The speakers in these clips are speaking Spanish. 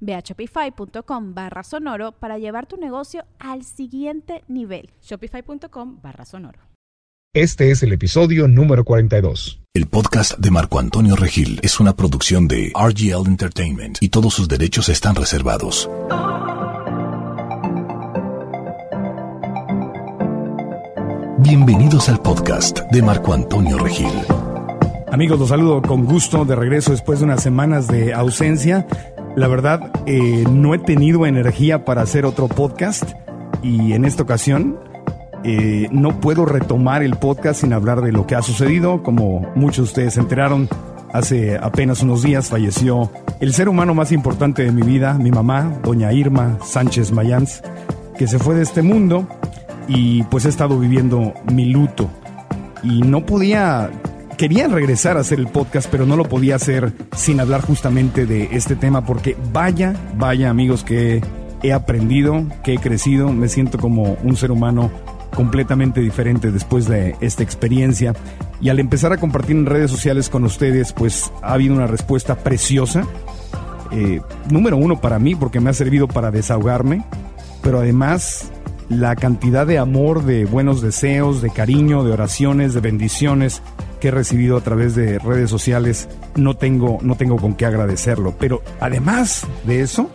Ve a shopify.com barra sonoro para llevar tu negocio al siguiente nivel. Shopify.com barra sonoro. Este es el episodio número 42. El podcast de Marco Antonio Regil es una producción de RGL Entertainment y todos sus derechos están reservados. Bienvenidos al podcast de Marco Antonio Regil. Amigos, los saludo con gusto de regreso después de unas semanas de ausencia. La verdad, eh, no he tenido energía para hacer otro podcast y en esta ocasión eh, no puedo retomar el podcast sin hablar de lo que ha sucedido. Como muchos de ustedes se enteraron, hace apenas unos días falleció el ser humano más importante de mi vida, mi mamá, doña Irma Sánchez Mayans, que se fue de este mundo y pues he estado viviendo mi luto. Y no podía quería regresar a hacer el podcast, pero no lo podía hacer sin hablar justamente de este tema, porque vaya, vaya amigos que he aprendido, que he crecido, me siento como un ser humano completamente diferente después de esta experiencia. Y al empezar a compartir en redes sociales con ustedes, pues ha habido una respuesta preciosa. Eh, número uno para mí, porque me ha servido para desahogarme, pero además la cantidad de amor, de buenos deseos, de cariño, de oraciones, de bendiciones que he recibido a través de redes sociales, no tengo, no tengo con qué agradecerlo. Pero además de eso,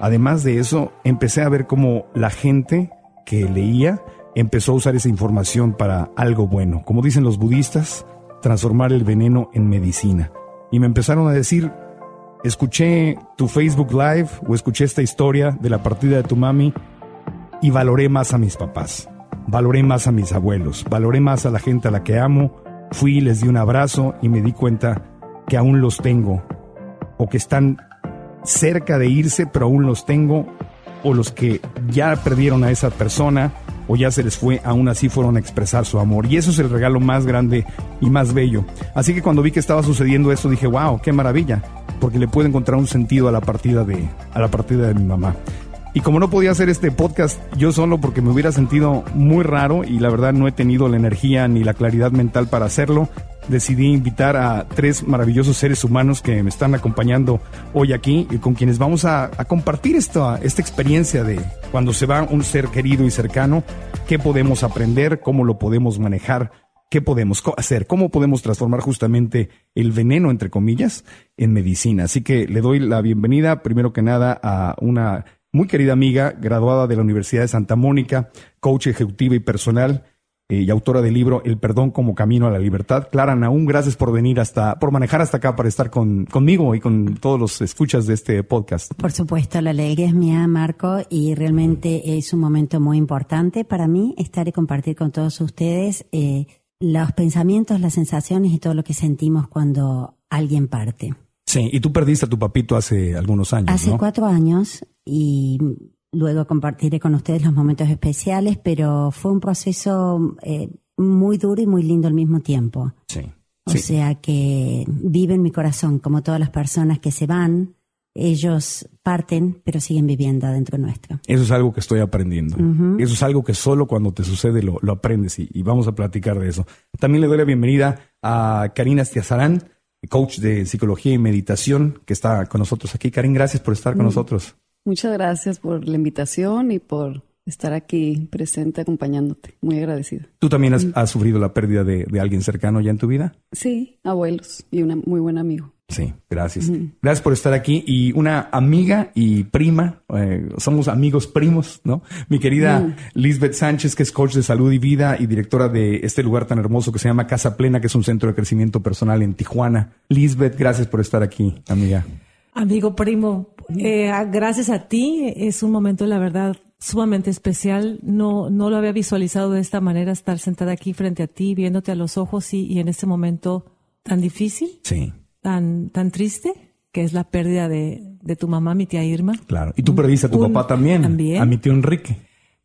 además de eso, empecé a ver cómo la gente que leía empezó a usar esa información para algo bueno. Como dicen los budistas, transformar el veneno en medicina. Y me empezaron a decir, escuché tu Facebook Live o escuché esta historia de la partida de tu mami y valoré más a mis papás, valoré más a mis abuelos, valoré más a la gente a la que amo Fui, les di un abrazo y me di cuenta que aún los tengo, o que están cerca de irse, pero aún los tengo, o los que ya perdieron a esa persona, o ya se les fue, aún así fueron a expresar su amor. Y eso es el regalo más grande y más bello. Así que cuando vi que estaba sucediendo eso, dije, wow, qué maravilla, porque le puedo encontrar un sentido a la partida de, a la partida de mi mamá. Y como no podía hacer este podcast yo solo porque me hubiera sentido muy raro y la verdad no he tenido la energía ni la claridad mental para hacerlo, decidí invitar a tres maravillosos seres humanos que me están acompañando hoy aquí y con quienes vamos a, compartir esta, esta experiencia de cuando se va un ser querido y cercano, qué podemos aprender, cómo lo podemos manejar, qué podemos hacer, cómo podemos transformar justamente el veneno, entre comillas, en medicina. Así que le doy la bienvenida, primero que nada, a una muy querida amiga, graduada de la Universidad de Santa Mónica, coach ejecutiva y personal eh, y autora del libro El perdón como camino a la libertad. Clara Naún, gracias por venir hasta, por manejar hasta acá para estar con, conmigo y con todos los escuchas de este podcast. Por supuesto, la alegría es mía, Marco, y realmente es un momento muy importante para mí estar y compartir con todos ustedes eh, los pensamientos, las sensaciones y todo lo que sentimos cuando alguien parte. Sí, y tú perdiste a tu papito hace algunos años. Hace cuatro años y luego compartiré con ustedes los momentos especiales, pero fue un proceso eh, muy duro y muy lindo al mismo tiempo. Sí. O sea que vive en mi corazón, como todas las personas que se van, ellos parten, pero siguen viviendo adentro nuestro. Eso es algo que estoy aprendiendo. Eso es algo que solo cuando te sucede lo, aprendes y, vamos a platicar de eso. También le doy la bienvenida a Karina Estiazarán, coach de psicología y meditación, que está con nosotros aquí. Karin, gracias por estar con mm. nosotros. Muchas gracias por la invitación y por estar aquí presente acompañándote. Muy agradecida. ¿Tú también has, sufrido la pérdida de, alguien cercano ya en tu vida? Sí, abuelos y un muy buen amigo. Sí, gracias. Gracias por estar aquí. Y una amiga y prima, eh, somos amigos primos, ¿no? Mi querida Lisbeth Sánchez, que es coach de salud y vida y directora de este lugar tan hermoso que se llama Casa Plena, que es un centro de crecimiento personal en Tijuana. Lisbeth, gracias por estar aquí, amiga. Amigo primo, eh, gracias a ti. Es un momento, la verdad, sumamente especial. No, no lo había visualizado de esta manera, estar sentada aquí frente a ti, viéndote a los ojos y, y en este momento tan difícil. Sí. tan, tan triste, que es la pérdida de, de tu mamá, mi tía Irma. Claro. Y tú perdiste a tu Un- papá también, también. a mi tío Enrique.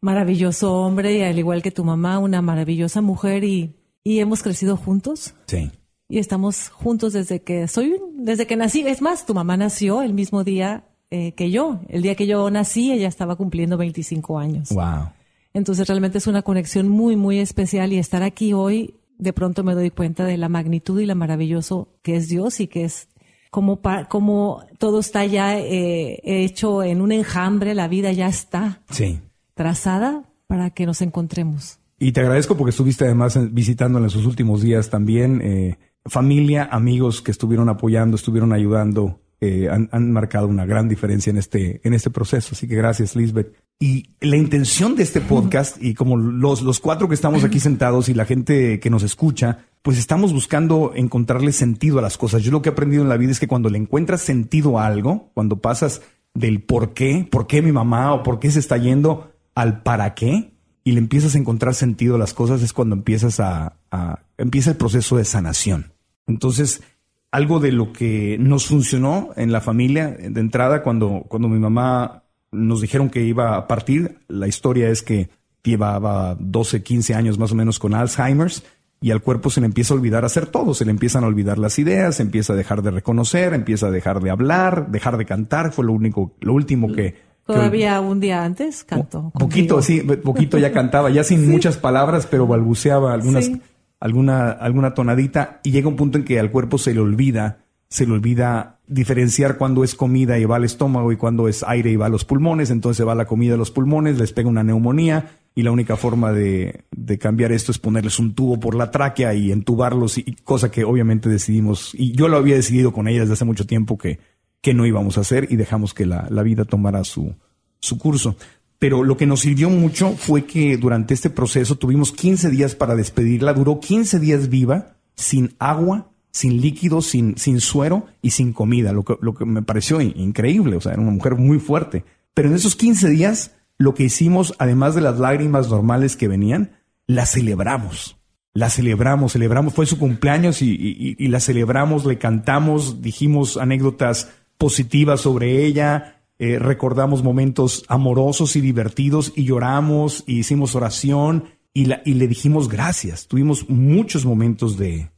Maravilloso hombre, y al igual que tu mamá, una maravillosa mujer y, y hemos crecido juntos. Sí. Y estamos juntos desde que soy, un- desde que nací. Es más, tu mamá nació el mismo día eh, que yo. El día que yo nací, ella estaba cumpliendo 25 años. Wow. Entonces realmente es una conexión muy, muy especial y estar aquí hoy, de pronto me doy cuenta de la magnitud y la maravilloso que es Dios y que es como, como todo está ya eh, hecho en un enjambre, la vida ya está Sí. trazada para que nos encontremos. Y te agradezco porque estuviste además visitándola en sus últimos días también. eh, familia, amigos que estuvieron apoyando, estuvieron ayudando, eh, han, han marcado una gran diferencia en este, en este proceso. Así que gracias, Lisbeth. Y la intención de este podcast, y como los, los cuatro que estamos aquí sentados y la gente que nos escucha, pues estamos buscando encontrarle sentido a las cosas. Yo lo que he aprendido en la vida es que cuando le encuentras sentido a algo, cuando pasas del por qué, por qué mi mamá o por qué se está yendo al para qué, y le empiezas a encontrar sentido a las cosas es cuando empiezas a, a- empieza el proceso de sanación. Entonces, algo de lo que nos funcionó en la familia de entrada cuando, cuando mi mamá nos dijeron que iba a partir, la historia es que llevaba 12, 15 años más o menos con Alzheimer's y al cuerpo se le empieza a olvidar hacer todo, se le empiezan a olvidar las ideas, se empieza a dejar de reconocer, empieza a dejar de hablar, dejar de cantar, fue lo único, lo último que... Todavía un día antes canto. Poquito, sí, poquito ya cantaba, ya sin muchas palabras, pero balbuceaba algunas, Sí. Alguna, alguna tonadita y llega un punto en que al cuerpo se le olvida, se le olvida diferenciar cuando es comida y va al estómago y cuando es aire y va a los pulmones, entonces va la comida a los pulmones, les pega una neumonía y la única forma de, de cambiar esto es ponerles un tubo por la tráquea y entubarlos y, cosa que obviamente decidimos, y yo lo había decidido con ella desde hace mucho tiempo que, que no íbamos a hacer y dejamos que la, la vida tomara su, su curso. Pero lo que nos sirvió mucho fue que durante este proceso tuvimos 15 días para despedirla. Duró 15 días viva, sin agua, sin líquido, sin, sin suero y sin comida, lo que, lo que me pareció in- increíble. O sea, era una mujer muy fuerte. Pero en esos 15 días, lo que hicimos, además de las lágrimas normales que venían, la celebramos. La celebramos, celebramos, fue su cumpleaños y, y- y la celebramos, le cantamos, dijimos anécdotas positivas sobre ella, eh, recordamos momentos amorosos y divertidos y lloramos y hicimos oración y, la- y le dijimos gracias. Tuvimos muchos momentos de,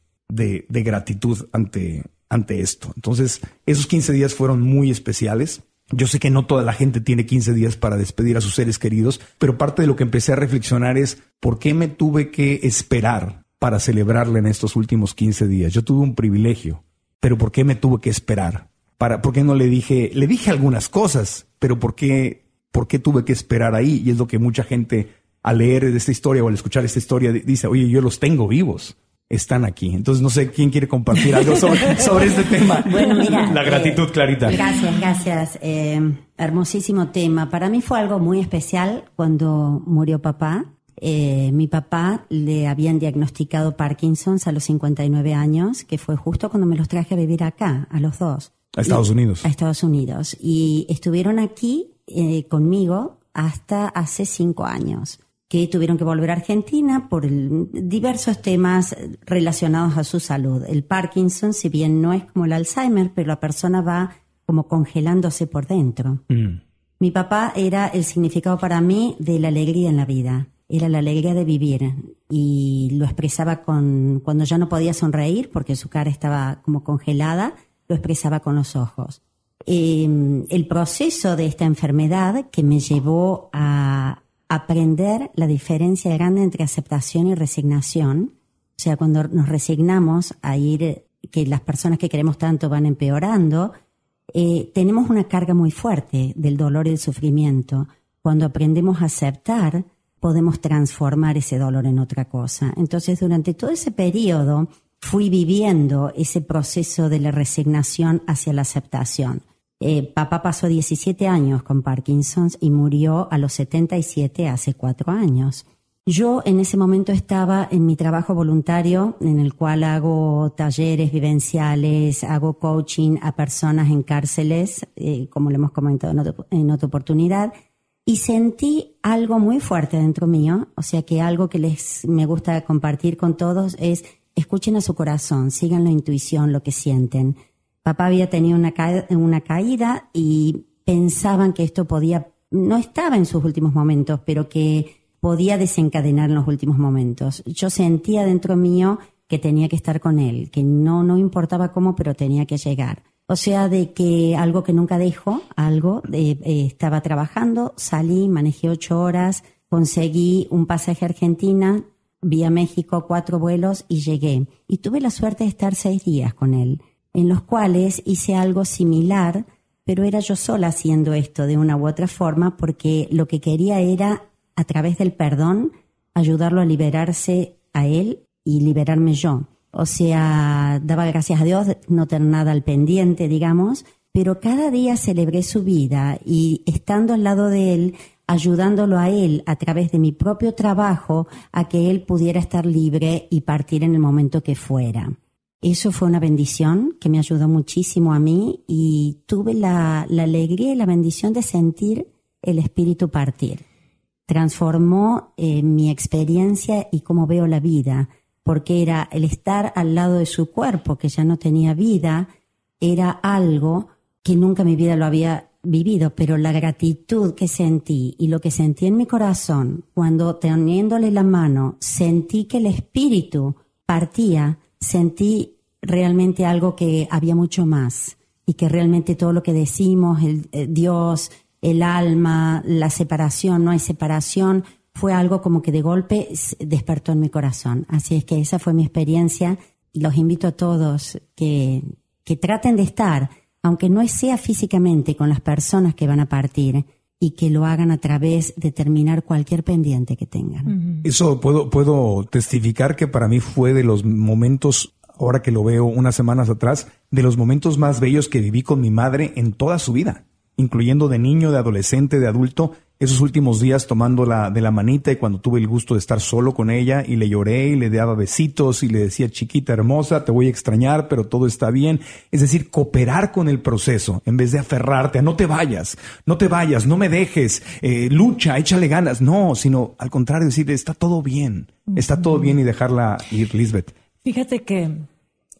gratitud ante, ante esto. Entonces, esos 15 días fueron muy especiales. Yo sé que no toda la gente tiene 15 días para despedir a sus seres queridos, pero parte de lo que empecé a reflexionar es por qué me tuve que esperar para celebrarla en estos últimos 15 días. Yo tuve un privilegio, pero ¿por qué me tuve que esperar? Para, ¿Por qué no le dije? Le dije algunas cosas, pero ¿por qué, ¿por qué tuve que esperar ahí? Y es lo que mucha gente al leer esta historia o al escuchar esta historia di- dice, oye, yo los tengo vivos, están aquí. Entonces no sé quién quiere compartir algo sobre, sobre este tema. Bueno, mira. La gratitud, eh, Clarita. Gracias, gracias. Eh, hermosísimo tema. Para mí fue algo muy especial cuando murió papá. Eh, mi papá le habían diagnosticado Parkinson's a los 59 años, que fue justo cuando me los traje a vivir acá, a los dos. A Estados Y- Unidos. A Estados Unidos. Y estuvieron aquí eh, conmigo hasta hace cinco años, que tuvieron que volver a Argentina por el- diversos temas relacionados a su salud. El Parkinson, si bien no es como el Alzheimer, pero la persona va como congelándose por dentro. Mm. Mi papá era el significado para mí de la alegría en la vida. Era la alegría de vivir y lo expresaba con cuando ya no podía sonreír porque su cara estaba como congelada, lo expresaba con los ojos. Eh, el proceso de esta enfermedad que me llevó a aprender la diferencia grande entre aceptación y resignación, o sea, cuando nos resignamos a ir, que las personas que queremos tanto van empeorando, eh, tenemos una carga muy fuerte del dolor y el sufrimiento. Cuando aprendemos a aceptar, podemos transformar ese dolor en otra cosa. Entonces, durante todo ese periodo, fui viviendo ese proceso de la resignación hacia la aceptación. Eh, papá pasó 17 años con Parkinson's y murió a los 77 hace cuatro años. Yo en ese momento estaba en mi trabajo voluntario, en el cual hago talleres vivenciales, hago coaching a personas en cárceles, eh, como le hemos comentado en, otra oportunidad, y sentí algo muy fuerte dentro mío, o sea que algo que les me gusta compartir con todos es escuchen a su corazón, sigan la intuición, lo que sienten. Papá había tenido una, caída y pensaban que esto podía, no estaba en sus últimos momentos, pero que podía desencadenar en los últimos momentos. Yo sentía dentro mío que tenía que estar con él, que no, no importaba cómo, pero tenía que llegar. O sea, de que algo que nunca dejo, algo, eh, estaba trabajando, salí, manejé ocho horas, conseguí un pasaje a Argentina, vi a México cuatro vuelos y llegué. Y tuve la suerte de estar seis días con él, en los cuales hice algo similar, pero era yo sola haciendo esto de una u otra forma, porque lo que quería era a través del perdón, ayudarlo a liberarse a él y liberarme yo. O sea, daba gracias a Dios no tener nada al pendiente, digamos, pero cada día celebré su vida y estando al lado de él, ayudándolo a él a través de mi propio trabajo a que él pudiera estar libre y partir en el momento que fuera. Eso fue una bendición que me ayudó muchísimo a mí y tuve la, la alegría y la bendición de sentir el espíritu partir transformó eh, mi experiencia y cómo veo la vida, porque era el estar al lado de su cuerpo, que ya no tenía vida, era algo que nunca en mi vida lo había vivido, pero la gratitud que sentí y lo que sentí en mi corazón cuando teniéndole la mano sentí que el espíritu partía, sentí realmente algo que había mucho más y que realmente todo lo que decimos, el, eh, Dios, el alma, la separación, no hay separación, fue algo como que de golpe despertó en mi corazón. Así es que esa fue mi experiencia. Los invito a todos que, que traten de estar, aunque no sea físicamente con las personas que van a partir, y que lo hagan a través de terminar cualquier pendiente que tengan. Eso puedo, puedo testificar que para mí fue de los momentos, ahora que lo veo unas semanas atrás, de los momentos más bellos que viví con mi madre en toda su vida incluyendo de niño, de adolescente, de adulto, esos últimos días tomándola de la manita y cuando tuve el gusto de estar solo con ella y le lloré y le daba besitos y le decía chiquita hermosa, te voy a extrañar, pero todo está bien. Es decir, cooperar con el proceso en vez de aferrarte a no te vayas, no te vayas, no me dejes, eh, lucha, échale ganas. No, sino al contrario, decirle está todo bien, está todo bien y dejarla ir, Lisbeth. Fíjate que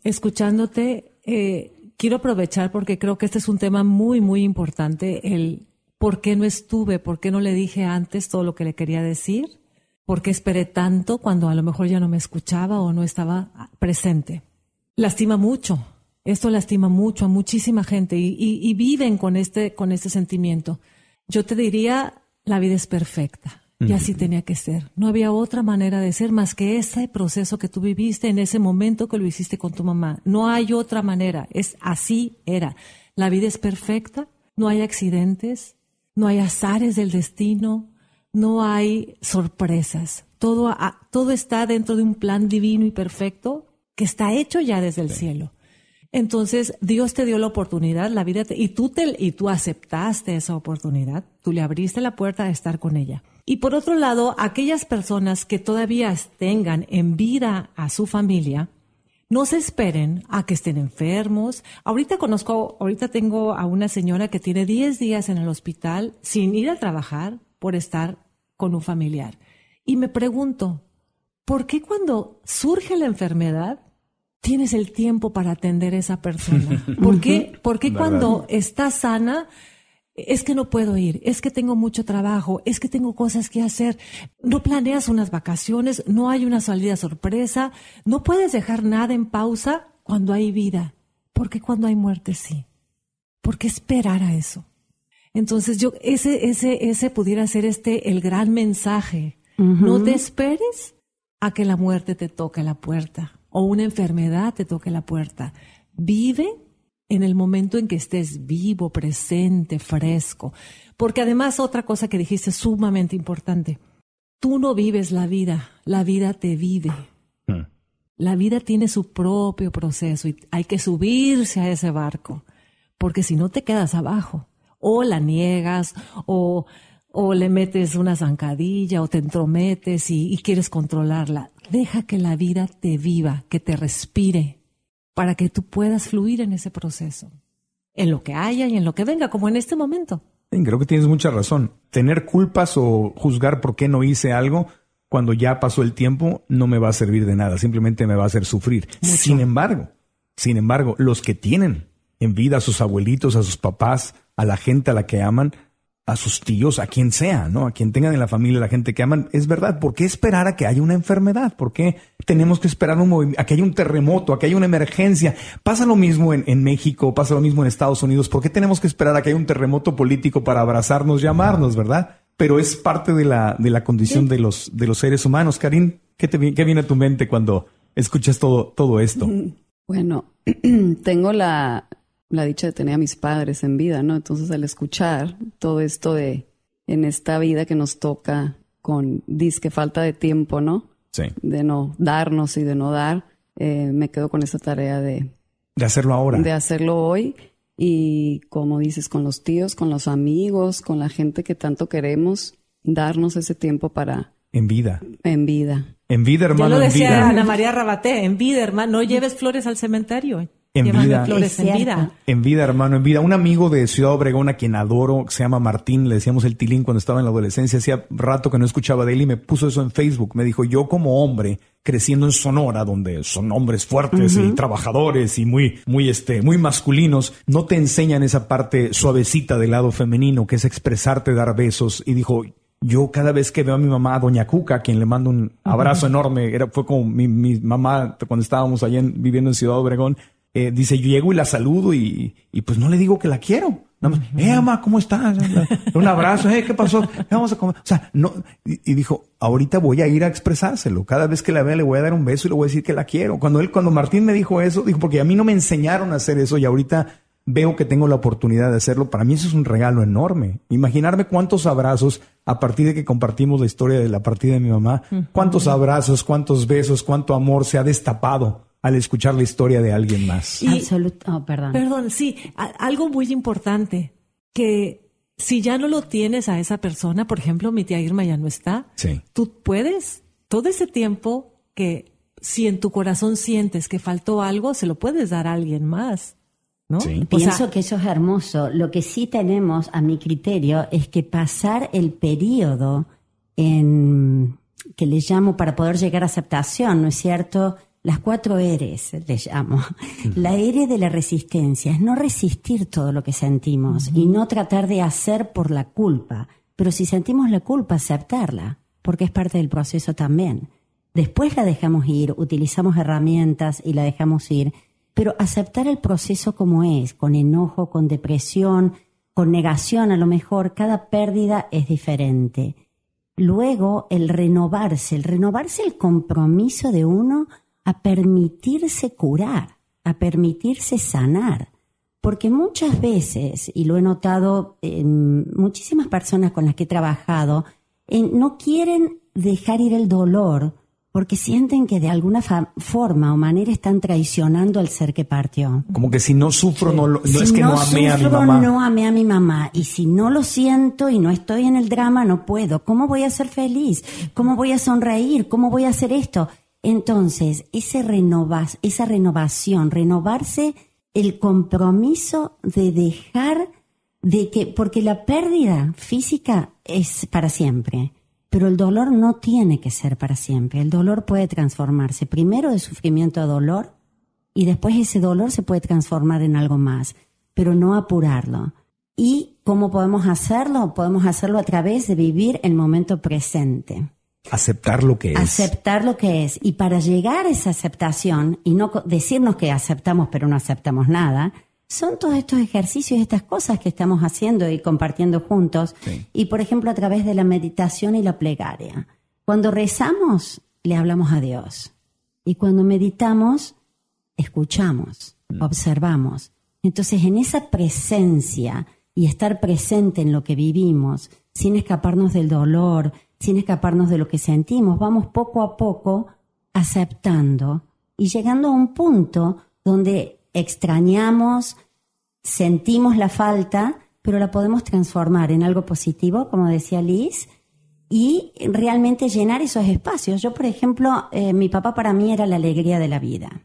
escuchándote, eh, quiero aprovechar porque creo que este es un tema muy, muy importante, el por qué no estuve, por qué no le dije antes todo lo que le quería decir, por qué esperé tanto cuando a lo mejor ya no me escuchaba o no estaba presente. Lastima mucho, esto lastima mucho a muchísima gente y, y viven con este, con este sentimiento. Yo te diría, la vida es perfecta. Y así tenía que ser. No había otra manera de ser más que ese proceso que tú viviste en ese momento que lo hiciste con tu mamá. No hay otra manera. Es así era. La vida es perfecta. No hay accidentes. No hay azares del destino. No hay sorpresas. Todo, todo está dentro de un plan divino y perfecto que está hecho ya desde el cielo. Entonces, Dios te dio la oportunidad, la vida y tú te, y tú aceptaste esa oportunidad. Tú le abriste la puerta a estar con ella. Y por otro lado, aquellas personas que todavía tengan en vida a su familia, no se esperen a que estén enfermos. Ahorita conozco, ahorita tengo a una señora que tiene 10 días en el hospital sin ir a trabajar por estar con un familiar. Y me pregunto, ¿por qué cuando surge la enfermedad tienes el tiempo para atender a esa persona? ¿Por qué, ¿por qué cuando está sana es que no puedo ir, es que tengo mucho trabajo, es que tengo cosas que hacer. No planeas unas vacaciones, no hay una salida sorpresa, no puedes dejar nada en pausa cuando hay vida, porque cuando hay muerte sí. ¿Por qué esperar a eso? Entonces yo, ese, ese, ese pudiera ser este el gran mensaje. No te esperes a que la muerte te toque la puerta o una enfermedad te toque la puerta. Vive en el momento en que estés vivo, presente, fresco. Porque además otra cosa que dijiste sumamente importante, tú no vives la vida, la vida te vive. Hmm. La vida tiene su propio proceso y hay que subirse a ese barco, porque si no te quedas abajo. O la niegas, o, o le metes una zancadilla, o te entrometes y, y quieres controlarla. Deja que la vida te viva, que te respire, para que tú puedas fluir en ese proceso, en lo que haya y en lo que venga, como en este momento. Sí, creo que tienes mucha razón. Tener culpas o juzgar por qué no hice algo cuando ya pasó el tiempo no me va a servir de nada, simplemente me va a hacer sufrir. Sin embargo, sin embargo, los que tienen en vida a sus abuelitos, a sus papás, a la gente a la que aman, a sus tíos, a quien sea, ¿no? A quien tengan en la familia, la gente que aman, es verdad. ¿Por qué esperar a que haya una enfermedad? ¿Por qué tenemos que esperar un a que haya un terremoto, a que haya una emergencia? Pasa lo mismo en, en, México, pasa lo mismo en Estados Unidos. ¿Por qué tenemos que esperar a que haya un terremoto político para abrazarnos y amarnos, verdad? pero es parte de la, de la condición de, los, de los seres humanos. Karin, ¿qué, te, ¿qué viene a tu mente cuando escuchas todo, todo esto? Bueno, tengo la, la dicha de tener a mis padres en vida, ¿no? Entonces al escuchar todo esto de en esta vida que nos toca con disque falta de tiempo, ¿no? Sí. De no darnos y de no dar, eh, me quedo con esa tarea de... De hacerlo ahora. De hacerlo hoy y como dices, con los tíos, con los amigos, con la gente que tanto queremos, darnos ese tiempo para... En vida. En vida. En vida, hermano. Yo lo decía en vida. Ana María Rabaté, en vida, hermano, no lleves flores al cementerio. En vida. flores en vida. En vida, hermano, en vida. Un amigo de Ciudad Obregón, a quien adoro, que se llama Martín, le decíamos el tilín cuando estaba en la adolescencia, hacía rato que no escuchaba de él y me puso eso en Facebook. Me dijo, yo como hombre, creciendo en Sonora, donde son hombres fuertes y trabajadores y muy, muy, este, muy masculinos, no te enseñan esa parte suavecita del lado femenino, que es expresarte, dar besos. Y dijo, yo cada vez que veo a mi mamá, a Doña Cuca, a quien le mando un abrazo enorme, era, fue como mi, mi mamá cuando estábamos allá en- viviendo en Ciudad Obregón, eh, dice, yo llego y la saludo y, y pues no le digo que la quiero. Nada más, eh, mamá, ¿cómo estás? Un abrazo, eh, ¿qué pasó? Vamos a comer. O sea, no, y, y dijo, ahorita voy a ir a expresárselo. Cada vez que la vea le voy a dar un beso y le voy a decir que la quiero. Cuando él, cuando Martín me dijo eso, dijo, porque a mí no me enseñaron a hacer eso y ahorita veo que tengo la oportunidad de hacerlo. Para mí eso es un regalo enorme. Imaginarme cuántos abrazos a partir de que compartimos la historia de la partida de mi mamá, cuántos abrazos, cuántos besos, cuánto amor se ha destapado al escuchar la historia de alguien más. Y- oh, perdón. Perdón, sí, a- algo muy importante, que si ya no lo tienes a esa persona, por ejemplo, mi tía Irma ya no está, Sí. tú puedes, todo ese tiempo que si en tu corazón sientes que faltó algo, se lo puedes dar a alguien más, ¿no? Sí. O sea, Pienso que eso es hermoso. Lo que sí tenemos, a mi criterio, es que pasar el periodo en que le llamo para poder llegar a aceptación, ¿no es cierto? Las cuatro eres, le llamo. La R de la resistencia es no resistir todo lo que sentimos y no tratar de hacer por la culpa. Pero si sentimos la culpa, aceptarla, porque es parte del proceso también. Después la dejamos ir, utilizamos herramientas y la dejamos ir, pero aceptar el proceso como es, con enojo, con depresión, con negación, a lo mejor cada pérdida es diferente. Luego el renovarse, el renovarse el compromiso de uno a permitirse curar, a permitirse sanar. Porque muchas veces, y lo he notado en muchísimas personas con las que he trabajado, en- no quieren dejar ir el dolor porque sienten que de alguna forma o manera están traicionando al ser que partió. Como que si no sufro, no, lo- no Si es que no, amé a mi sufro, mamá. no amé a mi mamá. Y si no lo siento y no estoy en el drama, no puedo. ¿Cómo voy a ser feliz? ¿Cómo voy a sonreír? ¿Cómo voy a hacer esto? Entonces, ese renovas, esa renovación, renovarse el compromiso de dejar de que, porque la pérdida física es para siempre, pero el dolor no tiene que ser para siempre. El dolor puede transformarse primero de sufrimiento a dolor y después ese dolor se puede transformar en algo más, pero no apurarlo. ¿Y cómo podemos hacerlo? Podemos hacerlo a través de vivir el momento presente, Aceptar lo que es. aceptar lo que es. Y para llegar a esa aceptación y no decirnos que aceptamos pero no aceptamos nada, son todos estos ejercicios, estas cosas que estamos haciendo y compartiendo juntos. Sí. Y por ejemplo a través de la meditación y la plegaria. Cuando rezamos, le hablamos a Dios. Y cuando meditamos, escuchamos, observamos. Entonces, en esa presencia y estar presente en lo que vivimos, sin escaparnos del dolor, sin escaparnos de lo que sentimos, vamos poco a poco aceptando y llegando a un punto donde extrañamos, sentimos la falta, pero la podemos transformar en algo positivo, como decía Liz, y realmente llenar esos espacios. Yo, por ejemplo, eh, mi papá para mí era la alegría de la vida.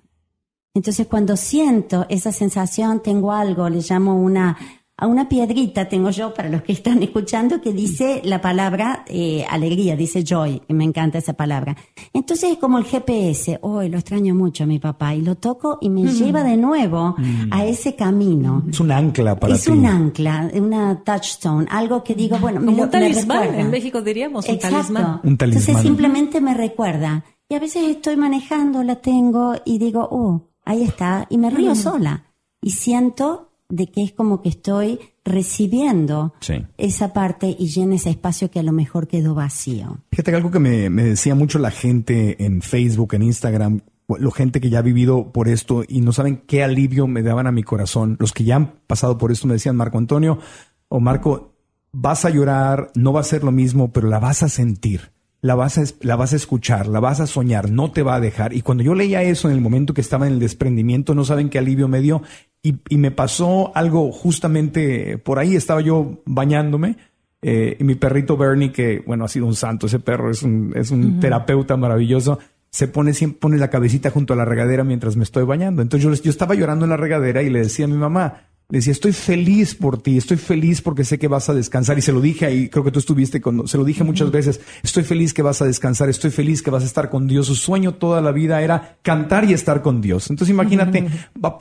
Entonces, cuando siento esa sensación, tengo algo, le llamo una a una piedrita tengo yo, para los que están escuchando, que dice la palabra eh, alegría, dice joy, me encanta esa palabra. Entonces es como el GPS, hoy lo extraño mucho a mi papá, y lo toco y me lleva de nuevo a ese camino. Es un ancla para es ti. un ancla, una touchstone, algo que digo, bueno, me lo un talismán, en México diríamos, un talismán. Un talismán. Entonces simplemente me recuerda. Y a veces estoy manejando, la tengo y digo, oh, ahí está, y me río sola. Y siento de que es como que estoy recibiendo Sí. esa parte y llena ese espacio que a lo mejor quedó vacío. Fíjate que algo que me, me decía mucho la gente en Facebook, en Instagram, la gente que ya ha vivido por esto y no saben qué alivio me daban a mi corazón. Los que ya han pasado por esto me decían, Marco Antonio o Marco, vas a llorar, no va a ser lo mismo, pero la vas a sentir. La vas, a, la vas a escuchar, la vas a soñar, no te va a dejar. Y cuando yo leía eso en el momento que estaba en el desprendimiento, no saben qué alivio me dio. Y, y me pasó algo justamente por ahí, estaba yo bañándome eh, y mi perrito Bernie, que bueno, ha sido un santo, ese perro es un, es un terapeuta maravilloso, se pone siempre pone la cabecita junto a la regadera mientras me estoy bañando. Entonces yo, yo estaba llorando en la regadera y le decía a mi mamá, decía, estoy feliz por ti, estoy feliz porque sé que vas a descansar. Y se lo dije ahí, creo que tú estuviste con, se lo dije muchas veces, estoy feliz que vas a descansar, estoy feliz que vas a estar con Dios. Su sueño toda la vida era cantar y estar con Dios. Entonces imagínate,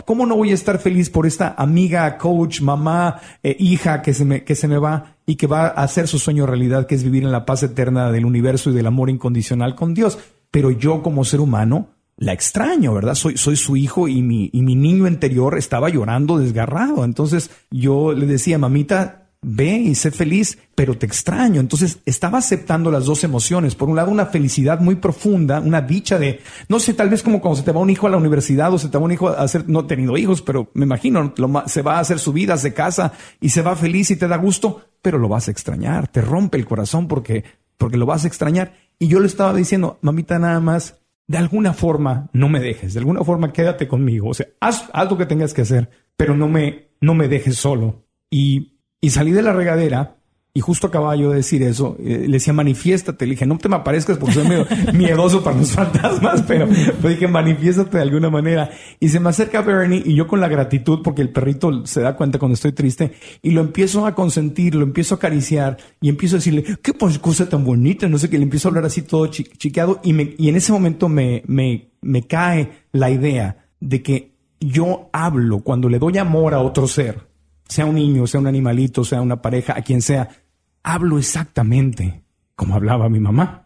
¿cómo no voy a estar feliz por esta amiga, coach, mamá, eh, hija que se me, que se me va y que va a hacer su sueño realidad, que es vivir en la paz eterna del universo y del amor incondicional con Dios? Pero yo como ser humano, la extraño, ¿verdad? Soy, soy su hijo y mi, y mi niño interior estaba llorando desgarrado. Entonces yo le decía, mamita, ve y sé feliz, pero te extraño. Entonces estaba aceptando las dos emociones. Por un lado, una felicidad muy profunda, una dicha de, no sé, tal vez como cuando se te va un hijo a la universidad o se te va un hijo a hacer, no he tenido hijos, pero me imagino, se va a hacer su vida, se casa y se va feliz y te da gusto, pero lo vas a extrañar, te rompe el corazón porque, porque lo vas a extrañar. Y yo le estaba diciendo, mamita, nada más, de alguna forma no me dejes, de alguna forma quédate conmigo, o sea, haz, haz lo que tengas que hacer, pero no me, no me dejes solo. Y, y salí de la regadera y justo acababa yo de decir eso, eh, le decía manifiéstate, le dije no te me aparezcas porque soy medio miedoso para los fantasmas, pero, pero dije manifiéstate de alguna manera. Y se me acerca Bernie y yo con la gratitud porque el perrito se da cuenta cuando estoy triste y lo empiezo a consentir, lo empiezo a acariciar y empiezo a decirle, qué cosa tan bonita, no sé qué, le empiezo a hablar así todo chi- chiqueado y, me, y en ese momento me, me, me cae la idea de que yo hablo cuando le doy amor a otro ser, sea un niño, sea un animalito, sea una pareja, a quien sea, hablo exactamente como hablaba mi mamá.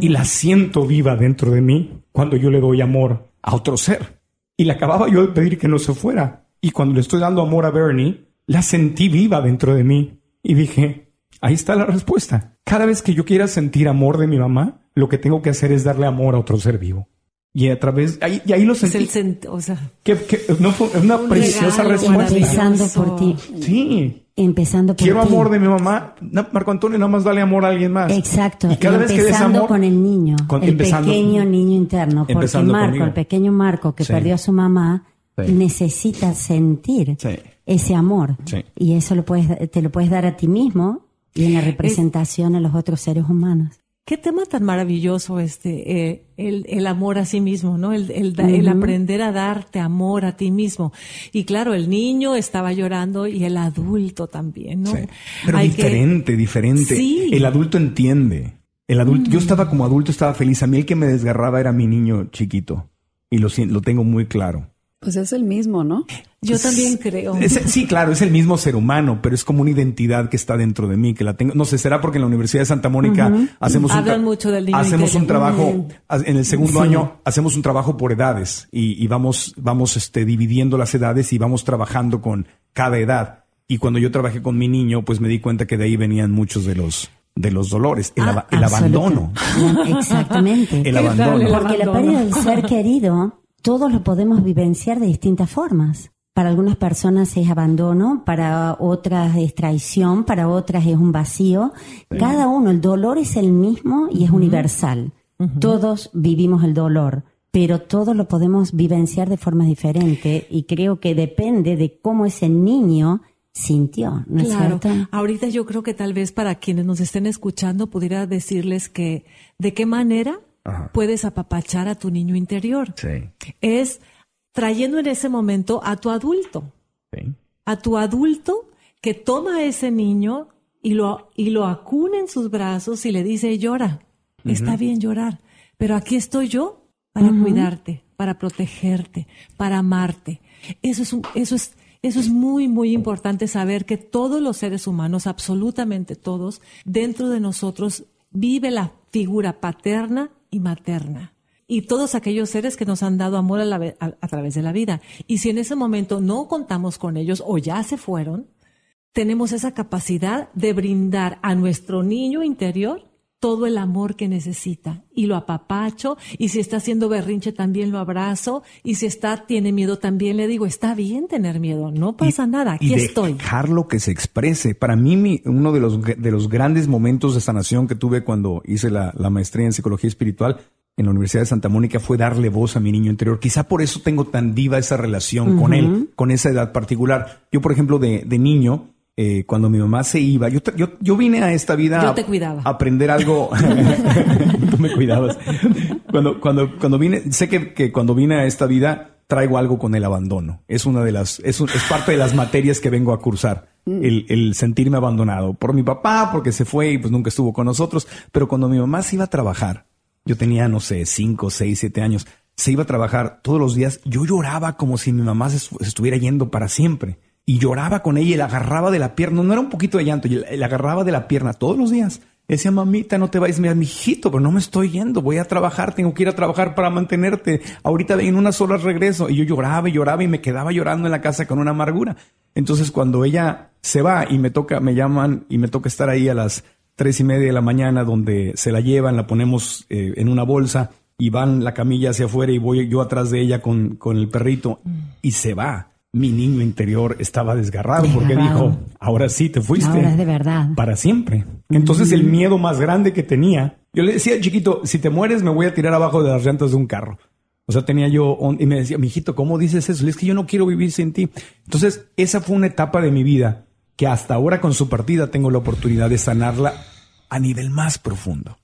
y la siento viva dentro de mí cuando yo le doy amor a otro ser. Y le acababa yo de pedir que no se fuera. Y cuando le estoy dando amor a Bernie, la sentí viva dentro de mí. Y dije, ahí está la respuesta. Cada vez que yo quiera sentir amor de mi mamá, lo que tengo que hacer es darle amor a otro ser vivo. Y a través, ahí, y ahí lo Es sentí. el sent- o sea, Que, que- no fue una Un preciosa respuesta. Por ti. Sí. Empezando por Quiero ti. amor de mi mamá. No, Marco Antonio, nada más dale amor a alguien más. Exacto. Y cada y vez que des empezando amor. con el niño, con- el pequeño niño interno, porque Marco, conmigo. el pequeño Marco que Sí. perdió a su mamá, Sí. necesita sentir Sí. ese amor. Y eso lo puedes, te lo puedes dar a ti mismo y en la representación a los otros seres humanos. Qué tema tan maravilloso este, eh, el, el amor a sí mismo, ¿no? El, el, da- el Ujú. aprender a darte amor a ti mismo. Y claro, el niño estaba llorando y el adulto también, ¿no? Sí. Pero Hay que- diferente, diferente. Sí. El adulto entiende. El adulto, yo estaba como adulto, estaba feliz. A mí el que me desgarraba era mi niño chiquito. Y lo, lo tengo muy claro. Pues es el mismo, ¿no? Yo también creo. Es- sí, claro, es el mismo ser humano, pero es como una identidad que está dentro de mí, que la tengo. No sé, será porque en la Universidad de Santa Mónica hacemos un Hablan tra- mucho del niño hacemos un trabajo en el segundo Sí. año hacemos un trabajo por edades y, y vamos vamos este dividiendo las edades y vamos trabajando con cada edad. Y cuando yo trabajé con mi niño, pues me di cuenta que de ahí venían muchos de los de los dolores, el, Ah, el abandono. Exactamente. El ¿Qué tal abandono. Porque la pérdida del ser querido, todos lo podemos vivenciar de distintas formas. Para algunas personas es abandono, para otras es traición, para otras es un vacío. Cada uno, el dolor es el mismo y es universal. Todos vivimos el dolor, pero todo lo podemos vivenciar de forma diferente y creo que depende de cómo ese niño sintió, ¿no es Claro. cierto? Ahorita yo creo que tal vez para quienes nos estén escuchando pudiera decirles que de qué manera Ajá. puedes apapachar a tu niño interior. Sí. Es trayendo en ese momento a tu adulto, sí. a tu adulto que toma a ese niño y lo, y lo acuna en sus brazos y le dice, llora, está bien llorar, pero aquí estoy yo para cuidarte, para protegerte, para amarte. Eso es, un- eso es, eso es muy, muy importante saber que todos los seres humanos, absolutamente todos, dentro de nosotros vive la figura paterna y materna. Y todos aquellos seres que nos han dado amor a, la a través de la vida. Y si en ese momento no contamos con ellos o ya se fueron, tenemos esa capacidad de brindar a nuestro niño interior todo el amor que necesita y lo apapacho y si está haciendo berrinche también lo abrazo y si está tiene miedo también le digo está bien tener miedo no pasa nada aquí y estoy dejarlo que se exprese. Para mí, mi- uno de los, de los grandes momentos de sanación que tuve cuando hice la, la maestría en psicología espiritual en la Universidad de Santa Mónica fue darle voz a mi niño interior. Quizá por eso tengo tan viva esa relación con él, con esa edad particular. Yo, por ejemplo, de, de niño, eh, cuando mi mamá se iba, yo, yo, yo vine a esta vida Yo a- te cuidaba. a aprender algo. Tú me cuidabas. Cuando, cuando, cuando vine, sé que, que cuando vine a esta vida traigo algo con el abandono. Es una de las, es, es parte de las materias que vengo a cursar. El, el sentirme abandonado por mi papá, porque se fue y pues nunca estuvo con nosotros. Pero cuando mi mamá se iba a trabajar, yo tenía, no sé, cinco, seis, siete años, se iba a trabajar todos los días. Yo lloraba como si mi mamá se estuviera yendo para siempre. Y lloraba con ella y la agarraba de la pierna. No era un poquito de llanto, y la, la agarraba de la pierna todos los días. Decía, mamita, no te vayas, mira, mijito, pero no me estoy yendo, voy a trabajar, tengo que ir a trabajar para mantenerte. Ahorita en unas horas regreso. Y yo lloraba y lloraba y me quedaba llorando en la casa con una amargura. Entonces cuando ella se va y me toca, me llaman y me toca estar ahí a las tres y media de la mañana donde se la llevan, la ponemos eh, en una bolsa y van la camilla hacia afuera y voy yo atrás de ella con, con el perrito y se va. Mi niño interior estaba desgarrado porque dijo, ahora sí te fuiste Ahora es de verdad. para siempre. Entonces el miedo más grande que tenía, yo le decía, chiquito, si te mueres me voy a tirar abajo de las llantas de un carro. O sea, tenía yo, y me decía, mijito, ¿cómo dices eso? Le es que yo no quiero vivir sin ti. Entonces, esa fue una etapa de mi vida que hasta ahora con su partida tengo la oportunidad de sanarla a nivel más profundo.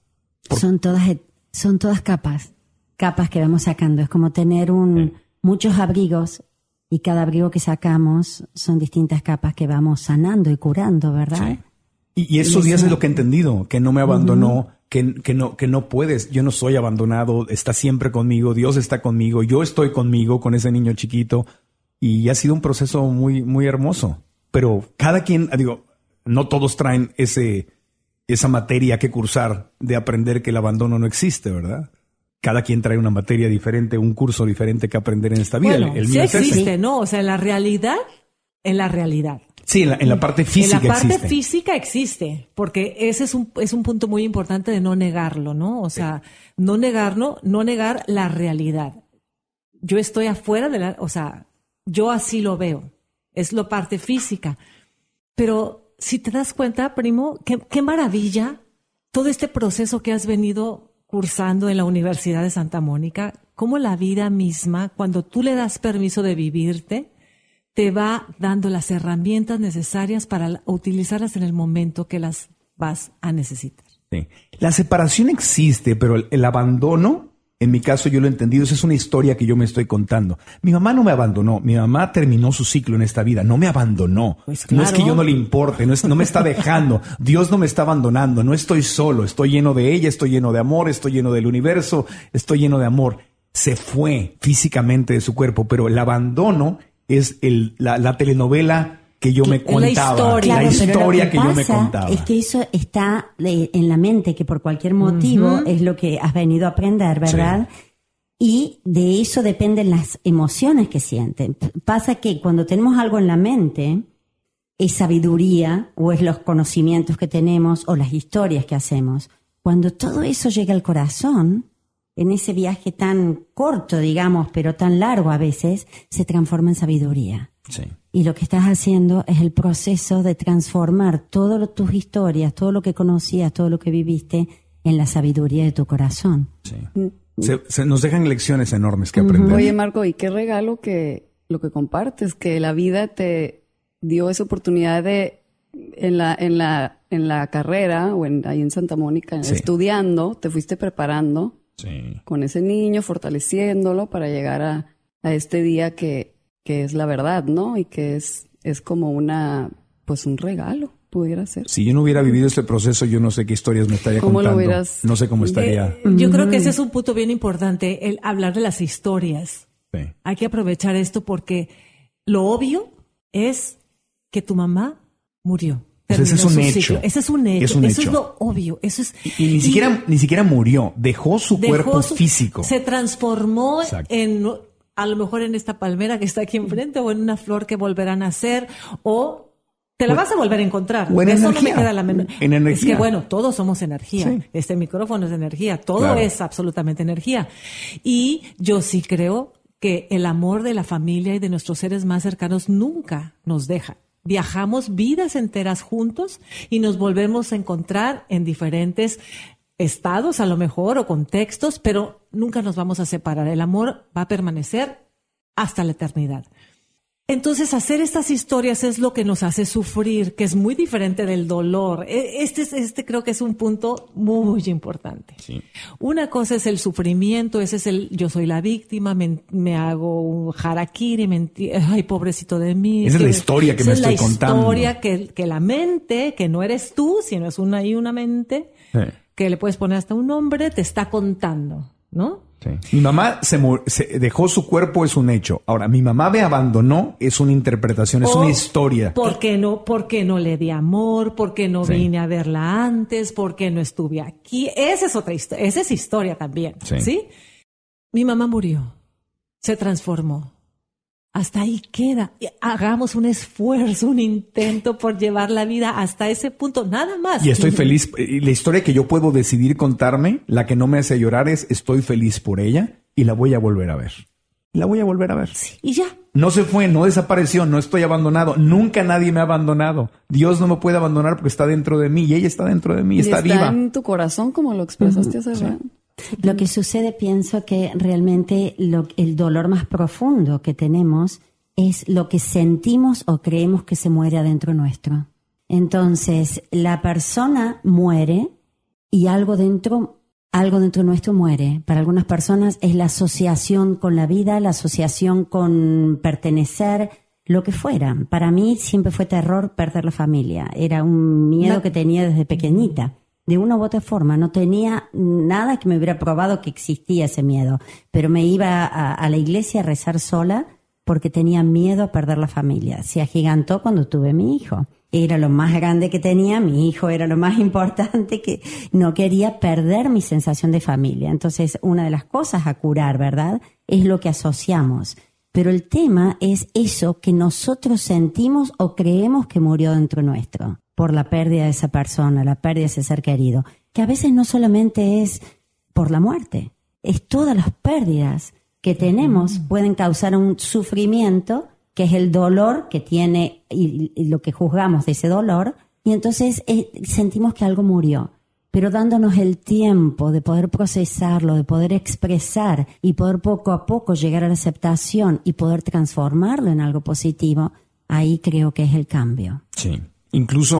Son todas, et- son todas capas, capas que vamos sacando. Es como tener un, muchos abrigos y cada abrigo que sacamos son distintas capas que vamos sanando y curando, ¿verdad? Y, y esos días es lo que he entendido, que no me abandonó, que, que no, que no puedes, yo no soy abandonado, está siempre conmigo, Dios está conmigo, yo estoy conmigo con ese niño chiquito y ha sido un proceso muy, muy hermoso. Pero cada quien, digo, no todos traen ese, esa materia que cursar de aprender que el abandono no existe, ¿verdad? Cada quien trae una materia diferente, un curso diferente que aprender en esta vida. bueno el, el sí mío es ese. existe no o sea en la realidad en la realidad Sí, en la, en la parte física en la parte existe. física existe, porque ese es un, es un punto muy importante de no negarlo, ¿no? O sea, no negarlo, no negar la realidad. Yo estoy afuera de la, o sea, yo así lo veo. Es lo parte física. Pero si te das cuenta, primo, qué, qué maravilla todo este proceso que has venido cursando en la Universidad de Santa Mónica, cómo la vida misma, cuando tú le das permiso de vivirte, te va dando las herramientas necesarias para la- utilizarlas en el momento que las vas a necesitar. La separación existe, pero el abandono, en mi caso yo lo he entendido, esa es una historia que yo me estoy contando. Mi mamá no me abandonó, mi mamá terminó su ciclo en esta vida, no me abandonó. Pues No es que yo no le importe, no, es, no me está dejando, Dios no me está abandonando, no estoy solo, estoy lleno de ella, estoy lleno de amor, estoy lleno del universo, estoy lleno de amor. Se fue físicamente de su cuerpo, pero el abandono es el, la, la telenovela que yo me Es la contaba, historia. la historia que, yo me contaba. Es que eso está en la mente, que por cualquier motivo es lo que has venido a aprender, ¿verdad? Y de eso dependen las emociones que sienten. Pasa que cuando tenemos algo en la mente, es sabiduría o es los conocimientos que tenemos o las historias que hacemos. Cuando todo eso llega al corazón, en ese viaje tan corto, digamos, pero tan largo a veces, se transforma en sabiduría. Sí. Y lo que estás haciendo es el proceso de transformar todas tus historias, todo lo que conocías, todo lo que viviste en la sabiduría de tu corazón. Sí. Mm, Se, se nos dejan lecciones enormes que aprender. Oye, Marco, y qué regalo que lo que compartes, que la vida te dio esa oportunidad de en la, en la, en la carrera o en, ahí en Santa Mónica, Sí. estudiando, te fuiste preparando Sí. con ese niño, fortaleciéndolo para llegar a, a este día que, que es la verdad, ¿no? Y que es, es como una, pues un regalo, pudiera ser. Si yo no hubiera vivido este proceso, yo no sé qué historias me estaría ¿Cómo lo contando. hubieras- No sé cómo estaría. Eh, yo creo que ese es un punto bien importante, el hablar de las historias. Sí. Hay que aprovechar esto porque lo obvio es que tu mamá murió. Sea, ese es un hecho. Ese es un hecho. Es un Eso hecho. es lo obvio. Eso es. Y ni siquiera, ni siquiera murió, dejó su dejó cuerpo su- físico. Se transformó Exacto. en, a lo mejor en esta palmera que está aquí enfrente o en una flor que volverá a nacer o te la vas a volver a encontrar. De Eso no me queda la menor. En energía. Es que bueno, todos somos energía. Sí. Este micrófono es energía. Todo Claro. es absolutamente energía. Y yo sí creo que el amor de la familia y de nuestros seres más cercanos nunca nos deja. Viajamos vidas enteras juntos y nos volvemos a encontrar en diferentes estados a lo mejor o contextos, pero nunca nos vamos a separar. El amor va a permanecer hasta la eternidad. Entonces, hacer estas historias es lo que nos hace sufrir, que es muy diferente del dolor. E- Este, es- este creo que es un punto muy importante. Una cosa es el sufrimiento, ese es el yo soy la víctima, me, me hago un harakiri, ay, pobrecito de mí. Esa es la historia que esa me es estoy la contando. historia que, que la mente, que no eres tú, sino es una y una mente, Sí. Que le puedes poner hasta un nombre, te está contando, ¿no? Sí. Mi mamá se, dejó su cuerpo, es un hecho. Ahora, mi mamá me abandonó, es una interpretación, es O, una historia. ¿Por qué no, por qué no le di amor? ¿Por qué no Sí. vine a verla antes? ¿Por qué no estuve aquí? Esa es otra historia, esa es historia también, Sí. ¿sí? Mi mamá murió, se transformó. Hasta ahí queda. Hagamos un esfuerzo, un intento por llevar la vida hasta ese punto, nada más. Y estoy feliz. La historia que yo puedo decidir contarme, la que no me hace llorar es estoy feliz por ella y la voy a volver a ver. La voy a volver a ver. Y ya. No se fue, no desapareció, no estoy abandonado. Nunca nadie me ha abandonado. Dios no me puede abandonar porque está dentro de mí y ella está dentro de mí, Y está, está viva. en tu corazón, como lo expresaste hace rato. Lo que sucede, pienso que realmente lo- el dolor más profundo que tenemos es lo que sentimos o creemos que se muere adentro nuestro. Entonces, la persona muere y algo dentro, algo dentro nuestro muere. Para algunas personas es la asociación con la vida, la asociación con pertenecer, lo que fuera. Para mí siempre fue terror perder la familia. Era un miedo que tenía desde pequeñita. De una u otra forma, no tenía nada que me hubiera probado que existía ese miedo, pero me iba a, la iglesia a rezar sola porque tenía miedo a perder la familia. Se agigantó cuando tuve mi hijo. Era lo más grande que tenía, mi hijo era lo más importante, que no quería perder mi sensación de familia. Entonces, una de las cosas a curar, ¿verdad? Es lo que asociamos. Pero el tema es eso que nosotros sentimos o creemos que murió dentro nuestro por la pérdida de esa persona, la pérdida de ese ser querido, que a veces no solamente es por la muerte, es todas las pérdidas que tenemos pueden causar un sufrimiento que es el dolor que tiene y, y lo que juzgamos de ese dolor, y entonces eh, sentimos que algo murió pero dándonos el tiempo de poder procesarlo, de poder expresar y poder poco a poco llegar a la aceptación y poder transformarlo en algo positivo, ahí creo que es el cambio. Sí. Incluso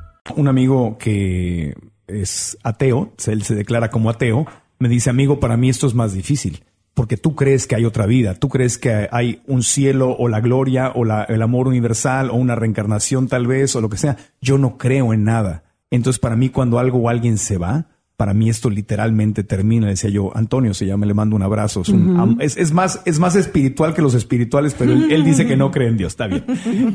Un amigo que es ateo, él se declara como ateo, me dice, amigo, para mí esto es más difícil, porque tú crees que hay otra vida, tú crees que hay un cielo o la gloria o el amor universal o una reencarnación tal vez o lo que sea. Yo no creo en nada. Entonces para mí cuando algo o alguien se va, para mí esto literalmente termina. Decía yo, Antonio se llama, le mando un abrazo. Es, un- am- es- es más, es más espiritual que los espirituales, pero él, él dice que no cree en Dios. Está bien.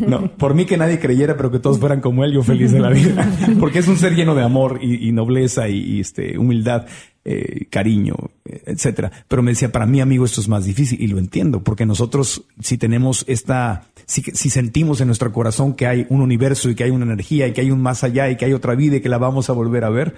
No, por mí que nadie creyera, pero que todos fueran como él, yo feliz de la vida. Porque es un ser lleno de amor y, y nobleza y, y, este, humildad. eh, cariño, etcétera. Pero me decía, para mí, amigo, esto es más difícil y lo entiendo, porque nosotros si tenemos esta, si, si sentimos en nuestro corazón que hay un universo y que hay una energía y que hay un más allá y que hay otra vida y que la vamos a volver a ver,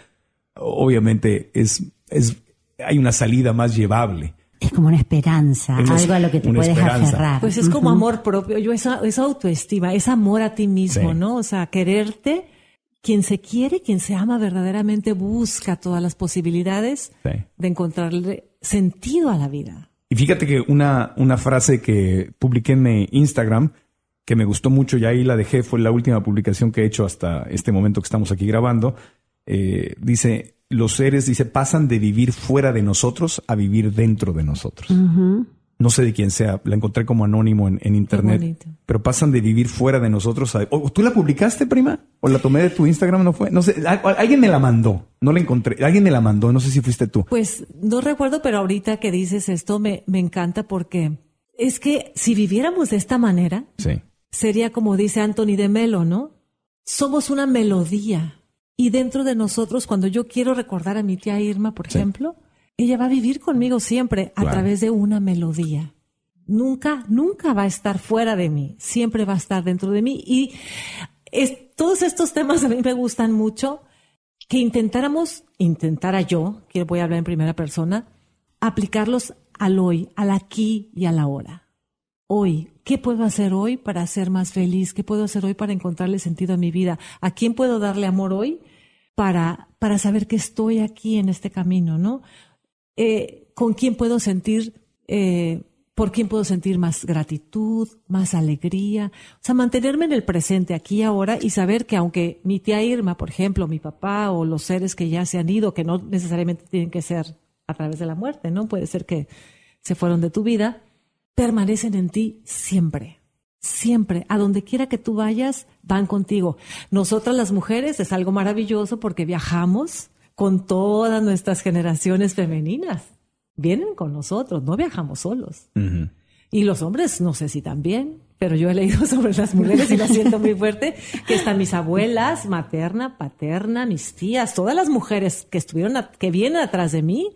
obviamente es, es, hay una salida más llevable. Es como una esperanza, Es algo a lo que te puedes esperanza. aferrar. Pues es como amor propio, yo esa, esa autoestima, es amor a ti mismo, Sí. ¿no? O sea, quererte, quien se quiere, quien se ama verdaderamente busca todas las posibilidades Sí. de encontrarle sentido a la vida. Y fíjate que una, una frase que publiqué en mi Instagram, que me gustó mucho y ahí la dejé, fue la última publicación que he hecho hasta este momento que estamos aquí grabando. Eh, dice, los seres, dice, pasan de vivir fuera de nosotros a vivir dentro de nosotros. No sé de quién sea, la encontré como anónimo en, en internet. Pero pasan de vivir fuera de nosotros a... ¿O ¿Tú la publicaste, prima? ¿O la tomé de tu Instagram? ¿No fue? No sé, al- alguien me la mandó. No la encontré. Alguien me la mandó, no sé si fuiste tú. Pues no recuerdo, pero ahorita que dices esto me, me encanta porque es que si viviéramos de esta manera, Sí. sería como dice Anthony de Melo, ¿no? Somos una melodía. Y dentro de nosotros, cuando yo quiero recordar a mi tía Irma, por Sí. ejemplo, ella va a vivir conmigo siempre a través de una melodía. Nunca, nunca va a estar fuera de mí, siempre va a estar dentro de mí. Y es- todos estos temas a mí me gustan mucho, que intentáramos, intentara yo, que voy a hablar en primera persona, aplicarlos al hoy, al aquí y a la ahora hoy? ¿Qué puedo hacer hoy para ser más feliz? ¿Qué puedo hacer hoy para encontrarle sentido a mi vida? ¿A quién puedo darle amor hoy para, para saber que estoy aquí en este camino, no? Eh, ¿Con quién puedo sentir, eh, por quién puedo sentir más gratitud, más alegría? O sea, mantenerme en el presente, aquí y ahora, y saber que aunque mi tía Irma, por ejemplo, mi papá o los seres que ya se han ido, que no necesariamente tienen que ser a través de la muerte, ¿no? Puede ser que se fueron de tu vida, permanecen en ti siempre. Siempre, a donde quiera que tú vayas, van contigo. Nosotras las mujeres es algo maravilloso porque viajamos con todas nuestras generaciones femeninas. Vienen con nosotros, no viajamos solos. Y los hombres, no sé si también, pero yo he leído sobre las mujeres y la siento muy fuerte, que están mis abuelas, materna, paterna, mis tías, todas las mujeres que estuvieron, a- que vienen atrás de mí,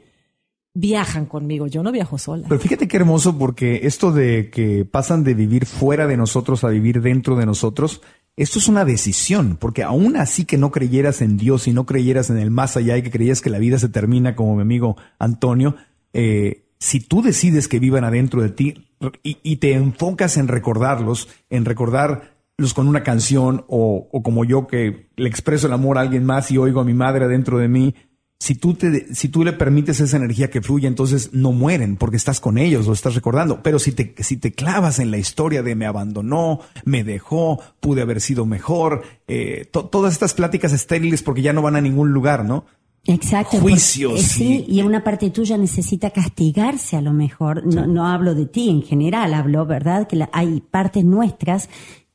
viajan conmigo. Yo no viajo sola. Pero fíjate qué hermoso porque esto de que pasan de vivir fuera de nosotros a vivir dentro de nosotros, esto es una decisión, porque aún así que no creyeras en Dios y no creyeras en el más allá y que creías que la vida se termina como mi amigo Antonio, eh, si tú decides que vivan adentro de ti y, y te enfocas en recordarlos, en recordarlos con una canción o, o como yo que le expreso el amor a alguien más y oigo a mi madre adentro de mí, si tú, te, si tú le permites esa energía que fluya, entonces no mueren porque estás con ellos, lo estás recordando. Pero si te, si te clavas en la historia de me abandonó, me dejó, pude haber sido mejor, eh, to- todas estas pláticas estériles porque ya no van a ningún lugar, ¿no? Exacto. Juicios porque- sí, y- y una parte tuya necesita castigarse a lo mejor. No, no hablo de ti en general, hablo, ¿verdad? Que la- hay partes nuestras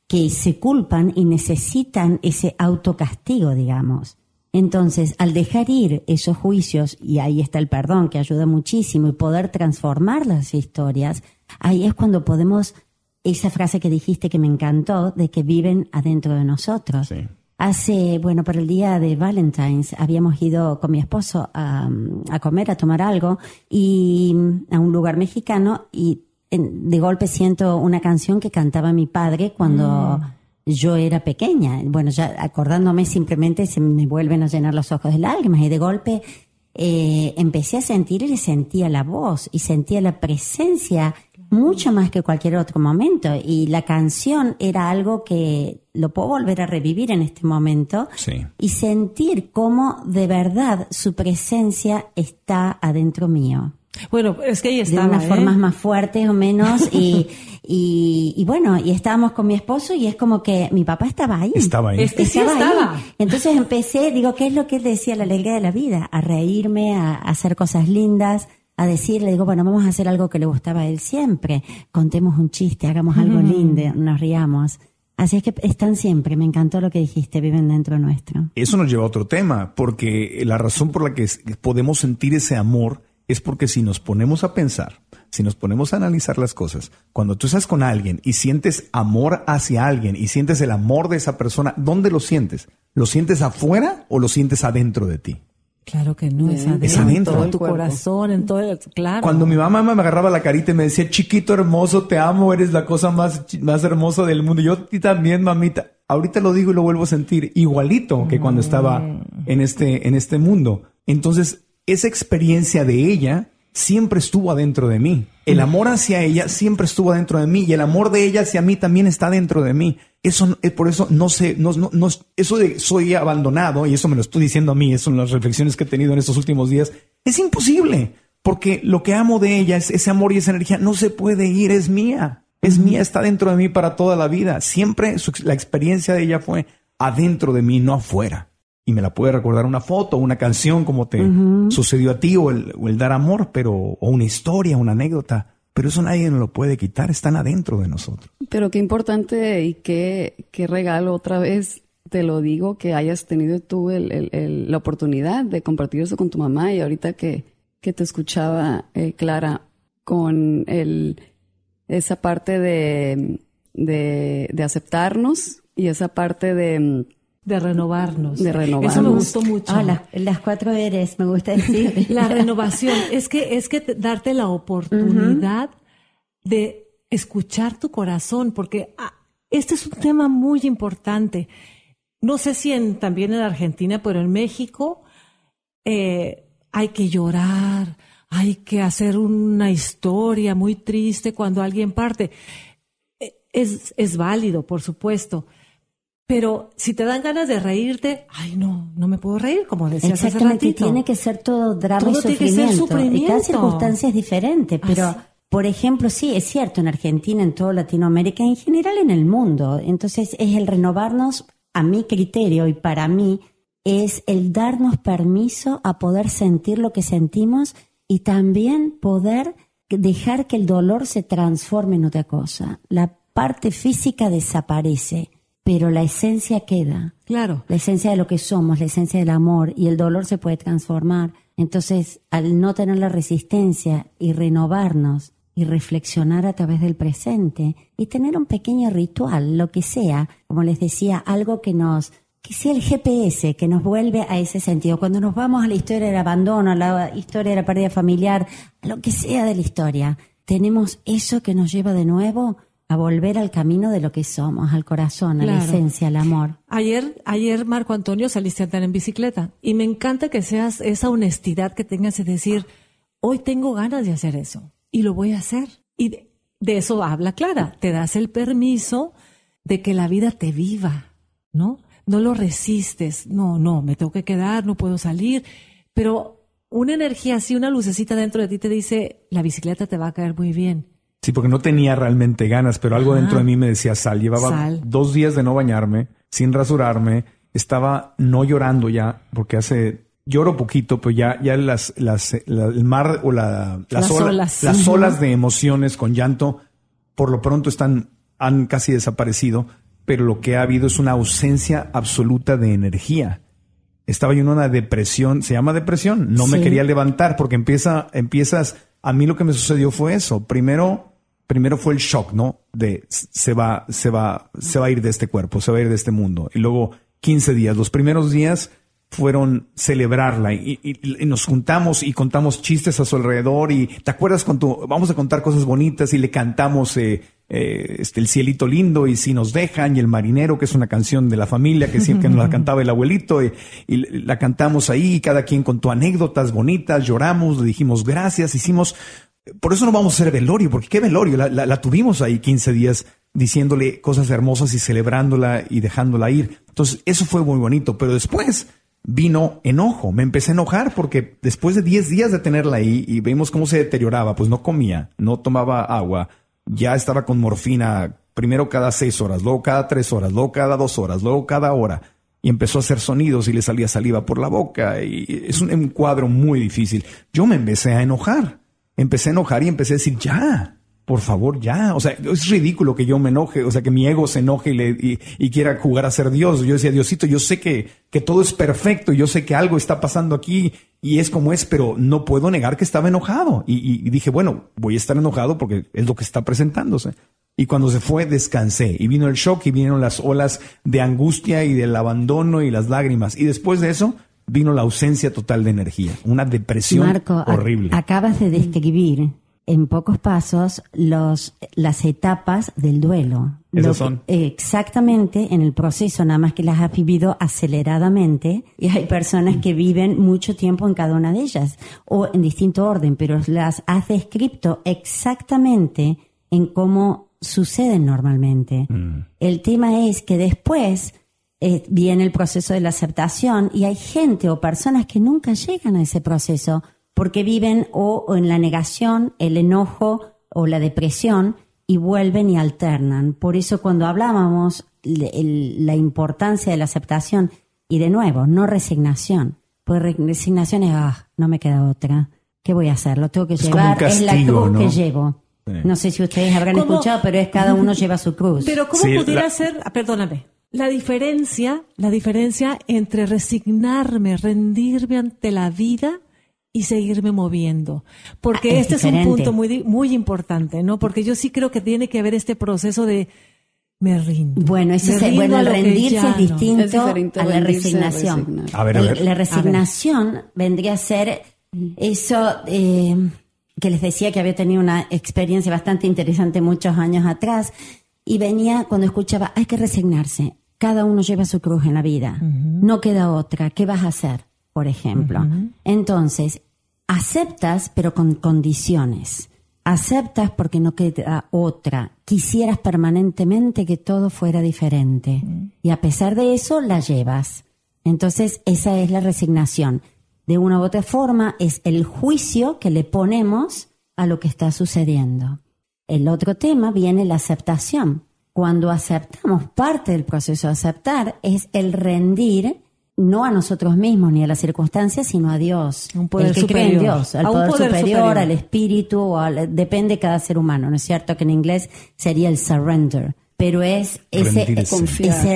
que se culpan y necesitan ese autocastigo, digamos. Entonces, al dejar ir esos juicios, y ahí está el perdón que ayuda muchísimo, y poder transformar las historias, ahí es cuando podemos, esa frase que dijiste que me encantó, de que viven adentro de nosotros. Sí. Hace, bueno, por el día de Valentine's habíamos ido con mi esposo a, a comer, a tomar algo, y mm, a un lugar mexicano, y en- de golpe siento una canción que cantaba mi padre cuando yo era pequeña. Bueno, ya acordándome simplemente se me vuelven a llenar los ojos de lágrimas, y de golpe eh, empecé a sentir y sentía la voz, y sentía la presencia mucho más que cualquier otro momento. Y la canción era algo que lo puedo volver a revivir en este momento Sí. y sentir cómo de verdad su presencia está adentro mío. Bueno, es que ahí De estaba, unas ¿eh? formas más fuertes o menos. Y, y, y bueno, y estábamos con mi esposo y es como que mi papá estaba ahí. Estaba ahí. Es que sí ahí. estaba. Entonces empecé, digo, ¿qué es lo que él decía, la alegría de la vida? A reírme, a, a hacer cosas lindas, a decirle, digo, bueno, vamos a hacer algo que le gustaba a él siempre. Contemos un chiste, hagamos algo lindo, nos riamos. Así es que están siempre, me encantó lo que dijiste, viven dentro nuestro. Eso nos lleva a otro tema, porque la razón por la que podemos sentir ese amor es porque si nos ponemos a pensar, si nos ponemos a analizar las cosas, cuando tú estás con alguien y sientes amor hacia alguien y sientes el amor de esa persona, ¿dónde lo sientes? ¿Lo sientes afuera o lo sientes adentro de ti? Claro que no, es adentro, es adentro. en Todo tu cuerpo. corazón, en todo el, claro. Cuando mi mamá me agarraba la carita y me decía, chiquito hermoso, te amo, eres la cosa más, más hermosa del mundo. Yo a ti también, mamita. Ahorita lo digo y lo vuelvo a sentir igualito que cuando estaba en este, en este mundo. Entonces, esa experiencia de ella siempre estuvo adentro de mí. El amor hacia ella siempre estuvo adentro de mí y el amor de ella hacia mí también está dentro de mí. Eso, eh, por eso no sé, no, no, no- eso de soy abandonado, y eso me lo estoy diciendo a mí, eso en las reflexiones que he tenido en estos últimos días, es imposible. Porque lo que amo de ella, es ese amor y esa energía, no se puede ir, es mía. Es mía, está dentro de mí para toda la vida. Siempre su- la experiencia de ella fue adentro de mí, no afuera. Y me la puede recordar una foto, una canción como te sucedió a ti, o el, o el dar amor, pero, o una historia, una anécdota. Pero eso nadie nos lo puede quitar, están adentro de nosotros. Pero qué importante y qué, qué regalo otra vez, te lo digo, que hayas tenido tú el- el- el- la oportunidad de compartir eso con tu mamá y ahorita que, que te escuchaba, eh, Clara, con el, esa parte de, de, de aceptarnos y esa parte de, de renovarnos. De renovarnos. Eso me gustó mucho. Ah, las, las cuatro eres, me gusta decir. La renovación. Es que, es que te- darte la oportunidad de escuchar tu corazón, porque ah, este es un tema muy importante. No sé si en, también en Argentina, pero en México eh, hay que llorar, hay que hacer una historia muy triste cuando alguien parte. Eh, Es, es válido, por supuesto. Pero si te dan ganas de reírte, ay no, no me puedo reír, como decías hace ratito. tiene que ser todo drama Todo y tiene que ser sufrimiento. Y cada sufrimiento. circunstancia es diferente, pero Así. por ejemplo, sí, es cierto, en Argentina, en toda Latinoamérica, en general en el mundo. Entonces es el renovarnos, a mi criterio y para mí, es el darnos permiso a poder sentir lo que sentimos y también poder dejar que el dolor se transforme en otra cosa. La parte física desaparece, pero la esencia queda Claro. la esencia de lo que somos, la esencia del amor y el dolor se puede transformar. Entonces, al no tener la resistencia y renovarnos y reflexionar a través del presente y tener un pequeño ritual, lo que sea, como les decía, algo que nos que sea el GPS, que nos vuelve a ese sentido. Cuando nos vamos a la historia del abandono, a la historia de la pérdida familiar, a lo que sea de la historia, tenemos eso que nos lleva de nuevo a volver al camino de lo que somos, al corazón, a la esencia, al amor. Ayer, ayer Marco Antonio saliste a andar en bicicleta y me encanta que seas esa honestidad que tengas de decir, hoy tengo ganas de hacer eso y lo voy a hacer. Y de, de eso habla Clara, te das el permiso de que la vida te viva, ¿no? No lo resistes, no, no, me tengo que quedar, no puedo salir, pero una energía así, una lucecita dentro de ti te dice, la bicicleta te va a caer muy bien. Sí, porque no tenía realmente ganas, pero algo Ajá. dentro de mí me decía sal. Llevaba Sal. dos días de no bañarme, sin rasurarme. Estaba no llorando ya, porque hace lloro poquito, pero ya, ya las, las, la- el mar o la, las, Las ola- olas. las olas de emociones con llanto, por lo pronto están, han casi desaparecido, pero lo que ha habido es una ausencia absoluta de energía. Estaba yo en una depresión, se llama depresión, no me quería levantar porque empieza, empiezas, a mí lo que me sucedió fue eso. Primero, primero fue el shock, ¿no? De se va, se va, se va a ir de este cuerpo, se va a ir de este mundo. Y luego 15 días. Los primeros días fueron celebrarla y, y- y nos juntamos y contamos chistes a su alrededor y te acuerdas con tu, vamos a contar cosas bonitas y le cantamos eh, eh, este, el cielito lindo y si nos dejan y el marinero que es una canción de la familia que siempre nos la cantaba el abuelito y, y la cantamos ahí y cada quien contó anécdotas bonitas, lloramos, le dijimos gracias, hicimos por eso no vamos a hacer velorio, porque qué velorio, la, la- la tuvimos ahí 15 días diciéndole cosas hermosas y celebrándola y dejándola ir. Entonces, eso fue muy bonito, pero después vino enojo, me empecé a enojar porque después de 10 días de tenerla ahí y vimos cómo se deterioraba, pues no comía, no tomaba agua, ya estaba con morfina primero cada 6 horas, luego cada 3 horas, luego cada 2 horas, luego cada hora y empezó a hacer sonidos y le salía saliva por la boca y es un, un cuadro muy difícil. Yo me empecé a enojar empecé a enojar y empecé a decir, ya, por favor, ya. O sea, es ridículo que yo me enoje, o sea, que mi ego se enoje y, le, y, y quiera jugar a ser Dios. Yo decía, Diosito, yo sé que, que todo es perfecto, yo sé que algo está pasando aquí y es como es, pero no puedo negar que estaba enojado. Y, dije, bueno, voy a estar enojado porque es lo que está presentándose. Y cuando se fue, descansé. Y vino el shock y vinieron las olas de angustia y del abandono y las lágrimas. Y después de eso, vino la ausencia total de energía, una depresión Marco, horrible. acabas de describir en pocos pasos los, las etapas del duelo. Que- son. exactamente en el proceso, nada más que las has vivido aceleradamente y hay personas que viven mucho tiempo en cada una de ellas o en distinto orden, pero las has descrito exactamente en cómo suceden normalmente. El tema es que después eh, viene el proceso de la aceptación y hay gente o personas que nunca llegan a ese proceso porque viven o, o en la negación, el enojo o la depresión y vuelven y alternan. Por eso cuando hablábamos el- la importancia de la aceptación y de nuevo, no resignación, pues re- resignación es, ah, no me queda otra. ¿Qué voy a hacer? Lo tengo que Es como llevar, un es la castigo, cruz ¿no? que llevo. Sí. No sé si ustedes habrán ¿Cómo? escuchado, pero es cada uno lleva su cruz. Pero ¿cómo Sí, pudiera la- ser, ah, perdóname, la diferencia, la diferencia entre resignarme, rendirme ante la vida y seguirme moviendo? Porque Ah, es este es diferente. un punto muy, muy importante, ¿no? Porque yo sí creo que tiene que haber este proceso de me rindo. Bueno, ese Me es- rindo bueno, a el rendirse es no. distinto Es a la resignación. A ver, a ver. La resignación vendría a ser eso eh, que les decía que había tenido una experiencia bastante interesante muchos años atrás y venía cuando escuchaba, hay que resignarse, cada uno lleva su cruz en la vida, no queda otra, ¿qué vas a hacer? Por ejemplo. Entonces, aceptas pero con condiciones. Aceptas porque no queda otra. Quisieras permanentemente que todo fuera diferente. Y a pesar de eso, la llevas. Entonces, esa es la resignación. De una u otra forma, es el juicio que le ponemos a lo que está sucediendo. El otro tema viene la aceptación. Cuando aceptamos parte del proceso de aceptar es el rendir no a nosotros mismos ni a las circunstancias, sino a Dios. Un poder el que cree en superior. Dios, al A poder, poder superior, superior. al espíritu, o al- depende de cada ser humano, ¿no es cierto? Que en inglés sería el surrender. Pero es ese,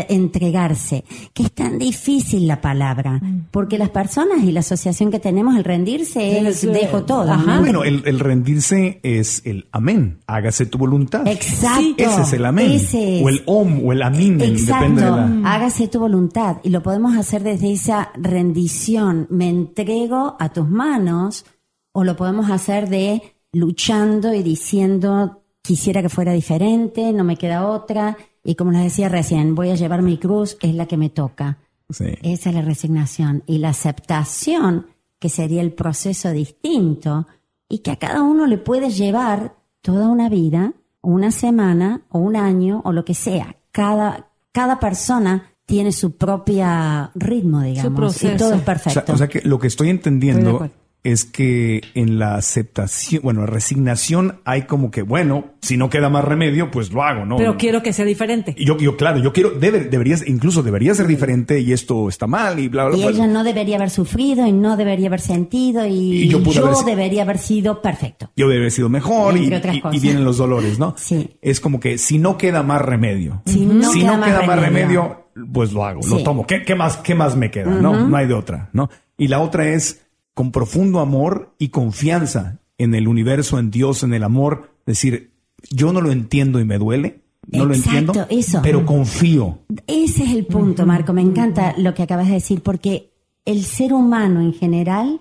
entregarse, que es tan difícil la palabra, Mm. porque las personas y la asociación que tenemos, el rendirse es Es, dejo todo. Bueno, el, el rendirse es el amén, hágase tu voluntad. Exacto. Ese es el amén. Ese es. O el om o el amín, Exacto. depende de la... Hágase tu voluntad. Y lo podemos hacer desde esa rendición. Me entrego a tus manos. O lo podemos hacer de luchando y diciendo, quisiera que fuera diferente, no me queda otra. Y como les decía recién, voy a llevar mi cruz, es la que me toca. Sí. Esa es la resignación. Y la aceptación, que sería el proceso distinto, y que a cada uno le puede llevar toda una vida, una semana, o un año, o lo que sea. Cada, cada persona tiene su propio ritmo, digamos. proceso. Y todo es O sea, perfecto. o sea que lo que estoy Estoy entendiendo acuerdo. Es que en la aceptación, bueno, resignación hay como que, bueno, si no queda más remedio, pues lo hago, ¿no? Pero quiero que sea diferente. Y Yo, yo, claro, yo quiero, debe, deberías, incluso debería ser diferente y esto está mal y bla, bla, y bla. ella no debería haber sufrido y no debería haber sentido y, Y yo pude haber- debería haber sido perfecto. yo debe haber sido mejor y, y- y vienen los dolores, ¿no? Sí. Es como que si no queda más remedio, Si no queda más más remedio. remedio, pues lo hago, lo tomo. ¿Qué, qué más, qué más me queda? No, no hay de otra, ¿no? Y la otra es con profundo amor y confianza en el universo, en Dios, en el amor, decir, yo no lo entiendo y me duele, no lo entiendo, eso. pero confío. Ese es el punto, Marco. Me encanta lo que acabas de decir, porque el ser humano en general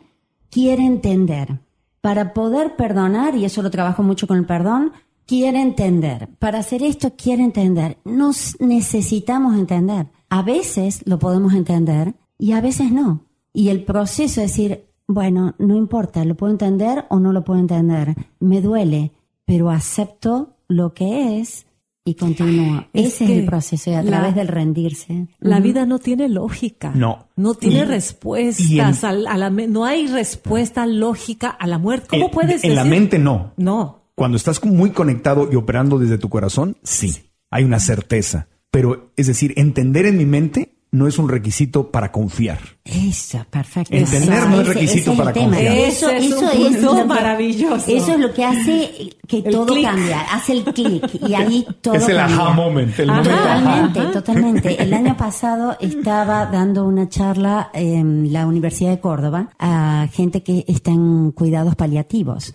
quiere entender. Para poder perdonar, y eso lo trabajo mucho con el perdón, quiere entender. Para hacer esto, quiere entender. Nos necesitamos entender. A veces lo podemos entender y a veces no. Y el proceso es decir, bueno, no importa, lo puedo entender o no lo puedo entender. Me duele, pero acepto lo que es y continúo. Es Ese es que el proceso y a la- través del rendirse. La vida no tiene lógica. No. No tiene Y- respuestas. y en- al- a la no hay respuesta lógica a la muerte. ¿Cómo En- puedes En la mente no. No. Cuando estás muy conectado y operando desde tu corazón, sí, hay una certeza. Pero, es decir, entender en mi mente no es un requisito para confiar. Eso, perfecto. Entender no es requisito para tema. confiar. Eso, es eso un es punto lo que- maravilloso. Eso es lo que hace que El todo clic. cambia. Hace el clic y ahí todo es el cambia. aha moment, el Ajá. momento. Totalmente, totalmente. El año pasado estaba dando una charla en la Universidad de Córdoba a gente que está en cuidados paliativos.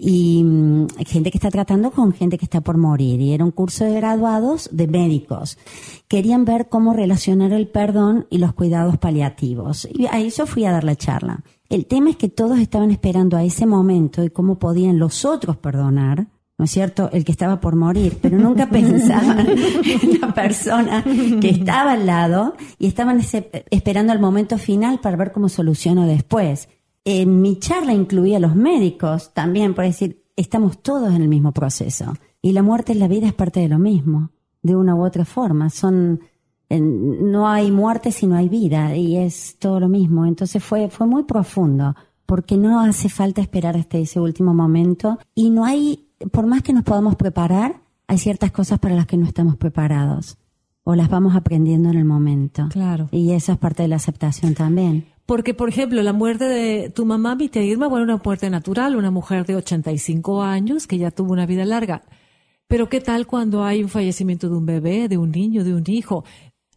Y mm, gente que está tratando con gente que está por morir. Y era un curso de graduados de médicos. Querían ver cómo relacionar el perdón y los cuidados paliativos. Y a eso fui a dar la charla. El tema es que todos estaban esperando a ese momento y cómo podían los otros perdonar. ¿No es cierto? El que estaba por morir, pero nunca pensaban en la persona que estaba al lado y estaban ese- esperando el momento final para ver cómo soluciono después. En mi charla incluía a los médicos también, por decir, estamos todos en el mismo proceso. Y la muerte en la vida es parte de lo mismo, de una u otra forma. Son, no hay muerte si no hay vida, y es todo lo mismo. Entonces fue, fue muy profundo, porque no hace falta esperar hasta ese último momento, y no hay, por más que nos podamos preparar, hay ciertas cosas para las que no estamos preparados, o las vamos aprendiendo en el momento. Claro. Y eso es parte de la aceptación también. Porque, por ejemplo, la muerte de tu mamá, mi tía Irma, bueno, una muerte natural, una mujer de 85 años que ya tuvo una vida larga. Pero ¿qué tal cuando hay un fallecimiento de un bebé, de un niño, de un hijo?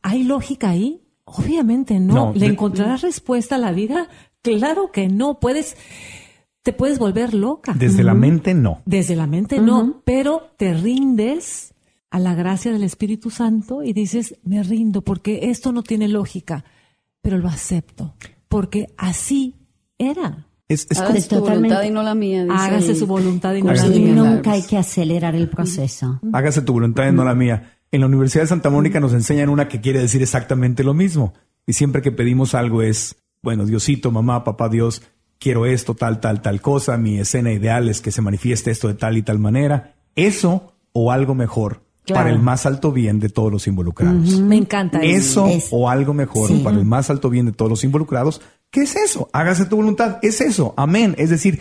¿Hay lógica ahí? Obviamente no. No, ¿Le de- encontrarás respuesta a la vida? Claro que no. Puedes, te puedes volver loca. Desde la mente, no. Desde la mente no, pero te rindes a la gracia del Espíritu Santo y dices, me rindo porque esto no tiene lógica, pero lo acepto, porque así era. Es, es Hágase voluntad y no la mía. dice Hágase el su voluntad y no la mía. nunca hay que acelerar el proceso. hágase tu voluntad y no la mía. En la Universidad de Santa Mónica nos enseñan una que quiere decir exactamente lo mismo. Y siempre que pedimos algo es, bueno, Diosito, mamá, papá, Dios, quiero esto, tal, tal, tal cosa, mi escena ideal es que se manifieste esto de tal y tal manera. Eso o algo mejor Claro. para el más alto bien de todos los involucrados. Me encanta eso. Eso Es- o algo mejor Sí. para el más alto bien de todos los involucrados. ¿Qué es eso? Hágase tu voluntad. Es eso. Amén. Es decir,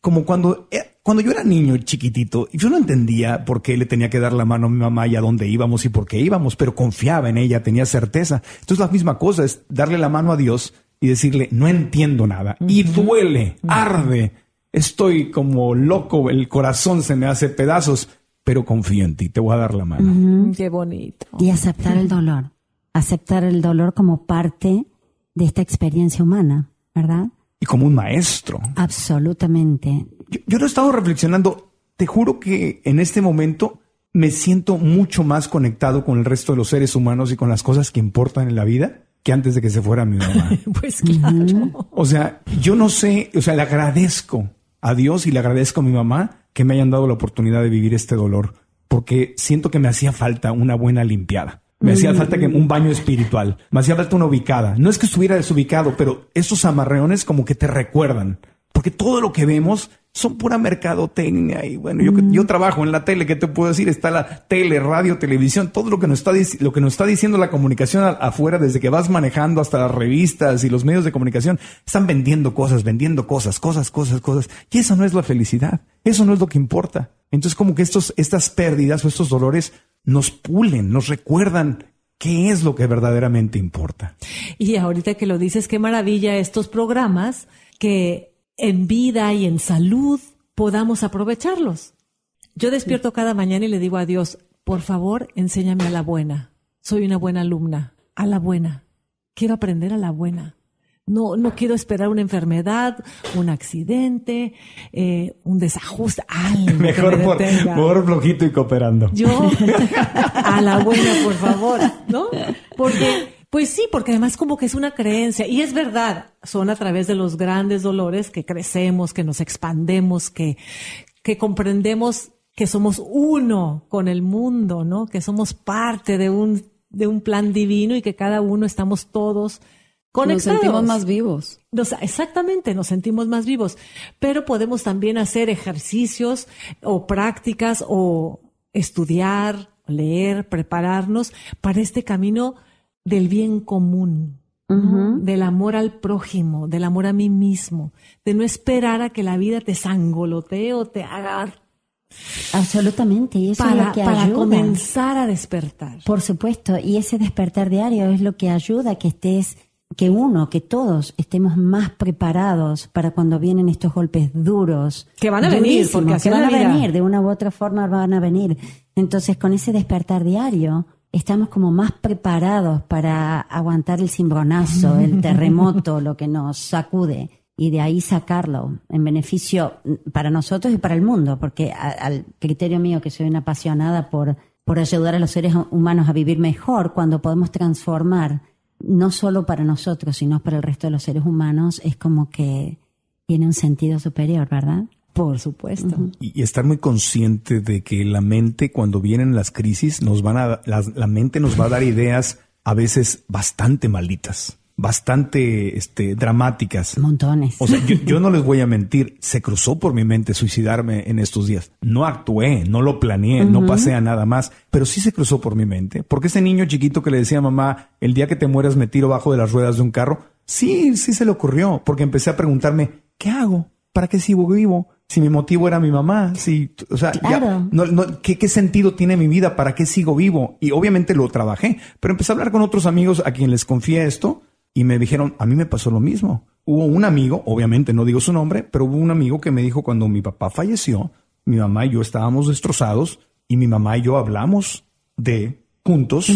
como cuando, eh, cuando yo era niño chiquitito, yo no entendía por qué le tenía que dar la mano a mi mamá y a dónde íbamos y por qué íbamos, pero confiaba en ella, tenía certeza. Entonces la misma cosa es darle la mano a Dios y decirle, no entiendo nada. Y duele, arde. Estoy como loco, el corazón se me hace pedazos, pero confío en ti, te voy a dar la mano. Mm, Qué bonito. Y aceptar el dolor. Aceptar el dolor como parte de esta experiencia humana, ¿verdad? Y como un maestro. Absolutamente. Yo, yo lo he estado reflexionando. Te juro que en este momento me siento mucho más conectado con el resto de los seres humanos y con las cosas que importan en la vida que antes de que se fuera mi mamá. Pues claro. O sea, yo no sé, o sea, le agradezco a Dios y le agradezco a mi mamá que me hayan dado la oportunidad de vivir este dolor, porque siento que me hacía falta una buena limpiada. Me hacía falta que un baño espiritual, me hacía falta una ubicada. No es que estuviera desubicado, pero esos amarreones como que te recuerdan, porque todo lo que vemos son pura mercadotecnia y bueno, yo, yo trabajo en la tele, ¿qué te puedo decir? Está la tele, radio, televisión, todo lo que nos está, lo que nos está diciendo la comunicación afuera, desde que vas manejando hasta las revistas y los medios de comunicación, están vendiendo cosas, vendiendo cosas, cosas, cosas, cosas. Y eso no es la felicidad, eso no es lo que importa. Entonces como que estos, estas pérdidas o estos dolores nos pulen, nos recuerdan qué es lo que verdaderamente importa. Y ahorita que lo dices, qué maravilla estos programas que en vida y en salud podamos aprovecharlos. Yo despierto cada mañana y le digo a Dios, por favor, enséñame a la buena. Soy una buena alumna, a la buena. Quiero aprender a la buena. No, no quiero esperar una enfermedad, un accidente, eh, un desajuste, algo Mejor, me por, mejor flojito y cooperando. Yo, a la buena, por favor, ¿no? Porque, pues sí, porque además como que es una creencia, y es verdad, son a través de los grandes dolores que crecemos, que nos expandemos, que, que comprendemos que somos uno con el mundo, ¿no? Que somos parte de un, de un plan divino y que cada uno estamos todos Nos conectados. sentimos más vivos. Nos- exactamente, nos sentimos más vivos, pero podemos también hacer ejercicios o prácticas o estudiar, leer, prepararnos para este camino del bien común, del amor al prójimo, del amor a mí mismo, de no esperar a que la vida te sangolotee o te haga Absolutamente. Y eso es para, lo que para ayuda. comenzar a despertar. Por supuesto, y ese despertar diario es lo que ayuda a que estés, que uno, que todos estemos más preparados para cuando vienen estos golpes duros. Que van a venir, porque así que van a vida. venir, de una u otra forma van a venir. Entonces, con ese despertar diario, estamos como más preparados para aguantar el cimbronazo, el terremoto, lo que nos sacude. y de ahí sacarlo en beneficio para nosotros y para el mundo, porque a- al criterio mío, que soy una apasionada por, por ayudar a los seres humanos a vivir mejor, cuando podemos transformar no solo para nosotros, sino para el resto de los seres humanos, es como que tiene un sentido superior, ¿verdad? Por supuesto. y, y estar muy consciente de que la mente cuando vienen las crisis nos van a las- la, mente nos va a dar ideas a veces bastante malditas, bastante este dramáticas. Montones. O sea, yo, yo no les voy a mentir, se cruzó por mi mente suicidarme en estos días. No actué, no lo planeé, no pasé a nada más, pero sí se cruzó por mi mente. Porque ese niño chiquito que le decía a mamá, el día que te mueras me tiro bajo de las ruedas de un carro, sí, sí se le ocurrió, porque empecé a preguntarme, ¿qué hago? ¿Para qué sigo vivo? Si mi motivo era mi mamá, si, o sea, ya, no, no, ¿qué, ¿qué sentido tiene mi vida? ¿Para qué sigo vivo? Y obviamente lo trabajé, pero empecé a hablar con otros amigos a quien les confié esto y me dijeron, a mí me pasó lo mismo. Hubo un amigo, obviamente no digo su nombre, pero hubo un amigo que me dijo cuando mi papá falleció, mi mamá y yo estábamos destrozados y mi mamá y yo hablamos de juntos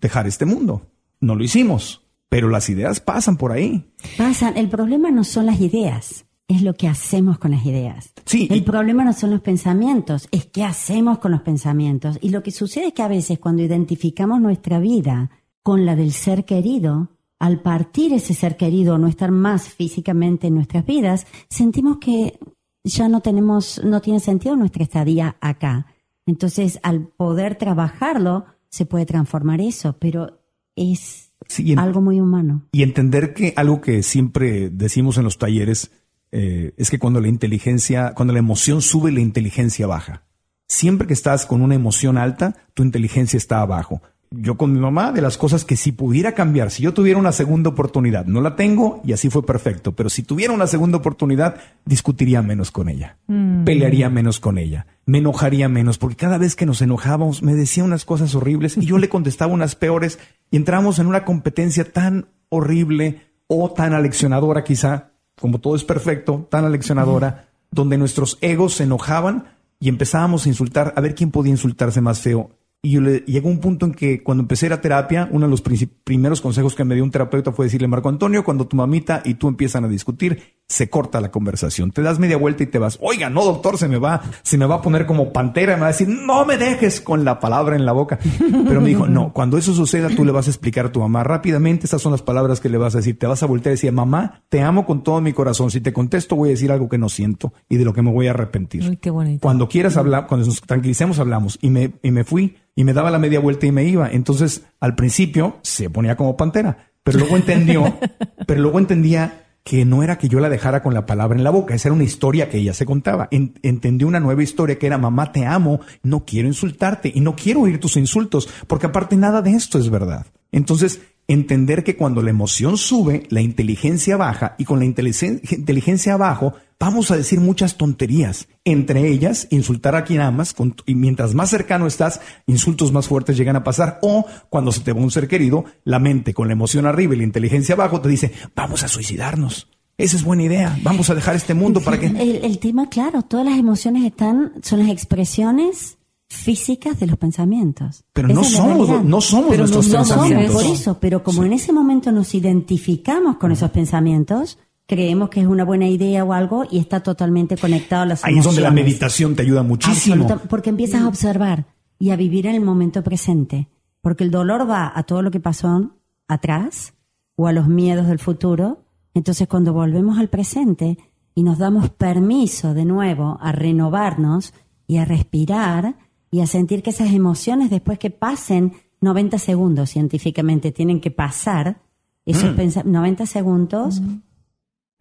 dejar este mundo. No lo hicimos, pero las ideas pasan por ahí. Pasan. El problema no son las ideas, es lo que hacemos con las ideas. Sí, El problema no son los pensamientos, es qué hacemos con los pensamientos. Y lo que sucede es que a veces cuando identificamos nuestra vida con la del ser querido, al partir ese ser querido o no estar más físicamente en nuestras vidas, sentimos que ya no tenemos, no tiene sentido nuestra estadía acá. Entonces, al poder trabajarlo, se puede transformar eso, pero es Sí, algo muy humano. Y entender que algo que siempre decimos en los talleres eh, es que cuando la inteligencia, cuando la emoción sube, la inteligencia baja. Siempre que estás con una emoción alta, tu inteligencia está abajo. Yo con mi mamá, de las cosas que si pudiera cambiar, si yo tuviera una segunda oportunidad, no la tengo y así fue perfecto, pero si tuviera una segunda oportunidad, discutiría menos con ella, pelearía menos con ella, me enojaría menos, porque cada vez que nos enojábamos me decía unas cosas horribles y yo le contestaba unas peores y entramos en una competencia tan horrible o tan aleccionadora quizá, como todo es perfecto, tan aleccionadora, donde nuestros egos se enojaban y empezábamos a insultar, a ver quién podía insultarse más feo. Y yo le, llegó un punto en que cuando empecé a ir a terapia, uno de los primeros consejos que me dio un terapeuta fue decirle, Marco Antonio, cuando tu mamita y tú empiezan a discutir, se corta la conversación. Te das media vuelta y te vas, oiga, no, doctor, se me va, se me va a poner como pantera, me va a decir, no me dejes con la palabra en la boca. Pero me dijo, no, cuando eso suceda, tú le vas a explicar a tu mamá rápidamente, estas son las palabras que le vas a decir. Te vas a voltear y decir, mamá, te amo con todo mi corazón. Si te contesto, voy a decir algo que no siento y de lo que me voy a arrepentir. Uy, qué bonito. Cuando quieras hablar, cuando nos tranquilicemos, hablamos. Y me, y me fui y me daba la media vuelta y me iba. Entonces, al principio se ponía como pantera, pero luego entendió, pero luego entendía que no era que yo la dejara con la palabra en la boca, esa era una historia que ella se contaba. En- entendió una nueva historia que era mamá te amo, no quiero insultarte y no quiero oír tus insultos, porque aparte nada de esto es verdad. Entonces, entender que cuando la emoción sube, la inteligencia baja y con la inteligen- inteligencia abajo, vamos a decir muchas tonterías. Entre ellas, insultar a quien amas con- y mientras más cercano estás, insultos más fuertes llegan a pasar. O cuando se te va un ser querido, la mente con la emoción arriba y la inteligencia abajo te dice, vamos a suicidarnos. Esa es buena idea. Vamos a dejar este mundo para que... El, el tema, claro, todas las emociones están, son las expresiones físicas de los pensamientos. Pero Esa no somos, no somos Pero nuestros no somos pensamientos. Por eso, pero como en ese momento nos identificamos con esos pensamientos, creemos que es una buena idea o algo y está totalmente conectado a las Ahí es donde la emociones. meditación te ayuda muchísimo. Absoluta- porque empiezas a observar y a vivir en el momento presente. Porque el dolor va a todo lo que pasó atrás o a los miedos del futuro. Entonces cuando volvemos al presente y nos damos permiso de nuevo a renovarnos y a respirar y a sentir que esas emociones después que pasen 90 segundos científicamente tienen que pasar, esos pensa- 90 segundos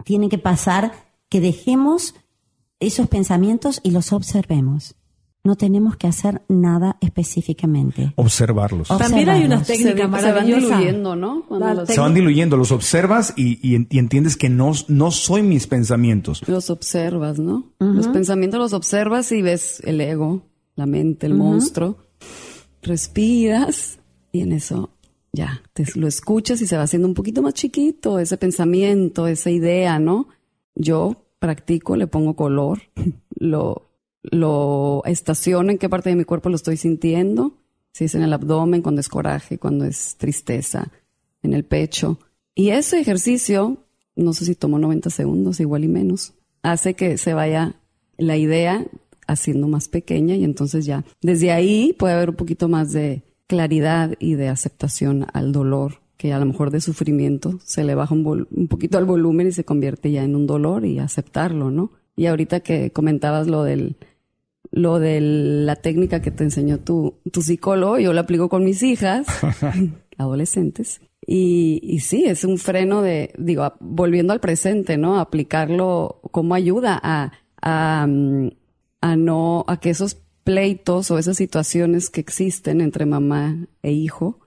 tienen que pasar que dejemos esos pensamientos y los observemos. No tenemos que hacer nada específicamente. Observarlos. También hay una Observarlos. técnica se, se van diluyendo, ¿no? Los, Se van diluyendo, los observas y, y- y entiendes que no, no soy mis pensamientos. los observas, ¿no? Los pensamientos los observas y ves el ego, la mente, el monstruo. Respiras y en eso ya, te, lo escuchas y se va haciendo un poquito más chiquito ese pensamiento, esa idea, ¿no? Yo practico, le pongo color, lo, lo estaciono en qué parte de mi cuerpo lo estoy sintiendo, si es en el abdomen, cuando es coraje, cuando es tristeza, en el pecho. Y ese ejercicio no sé si tomó 90 segundos, igual y menos, hace que se vaya la idea haciendo más pequeña y entonces ya desde ahí puede haber un poquito más de claridad y de aceptación al dolor que a lo mejor de sufrimiento se le baja un, un poquito al volumen y se convierte ya en un dolor y aceptarlo, ¿no? Y ahorita que comentabas lo del lo de la técnica que te enseñó tu, tu psicólogo, yo lo aplico con mis hijas, adolescentes. Y, y sí, es un freno de, digo, volviendo al presente, ¿no? Aplicarlo como ayuda a, a, mm, a no, a que esos pleitos o esas situaciones que existen entre mamá e hijo,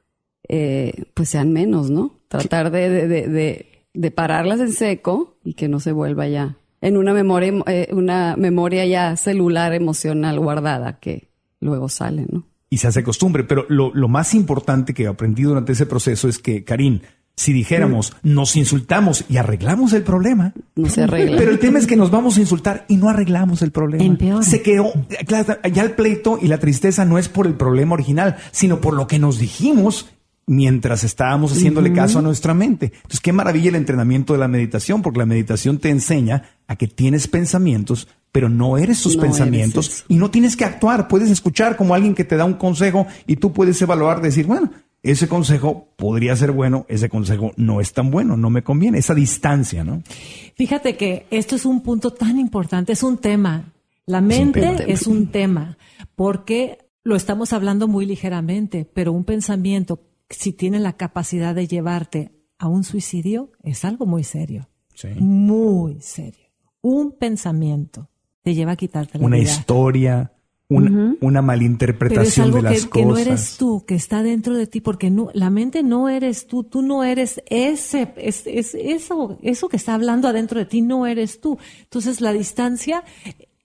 eh, pues sean menos, ¿no? Tratar de, de, de, de, pararlas en seco y que no se vuelva ya en una memoria, emo- eh, una memoria ya celular emocional guardada que luego sale, ¿no? y se hace costumbre. Pero lo, lo más importante que aprendí durante ese proceso es que, Karin, si dijéramos, nos insultamos y arreglamos el problema. No se arregla. Pero el tema es que nos vamos a insultar y no arreglamos el problema. Empeora. Se quedó, claro, ya el pleito y la tristeza no es por el problema original, sino por lo que nos dijimos mientras estábamos haciéndole caso a nuestra mente. Entonces, qué maravilla el entrenamiento de la meditación, porque la meditación te enseña a que tienes pensamientos, pero no eres No eres pensamientos y no tienes que actuar. Puedes escuchar como alguien que te da un consejo y tú puedes evaluar, decir, bueno, ese consejo podría ser bueno, ese consejo no es tan bueno, no me conviene. Esa distancia, ¿no? Fíjate que esto es un punto tan importante, es un tema. La mente tema. es un tema, porque lo estamos hablando muy ligeramente, pero un pensamiento, si tiene la capacidad de llevarte a un suicidio, es algo muy serio. Muy serio. Un pensamiento te lleva a quitarte la Una vida. historia, una, una Pero es malinterpretación algo de las que, cosas. que no eres tú, que está dentro de ti, porque no, la mente no eres tú, tú no eres ese, es, es- eso, eso que está hablando adentro de ti no eres tú. Entonces la distancia,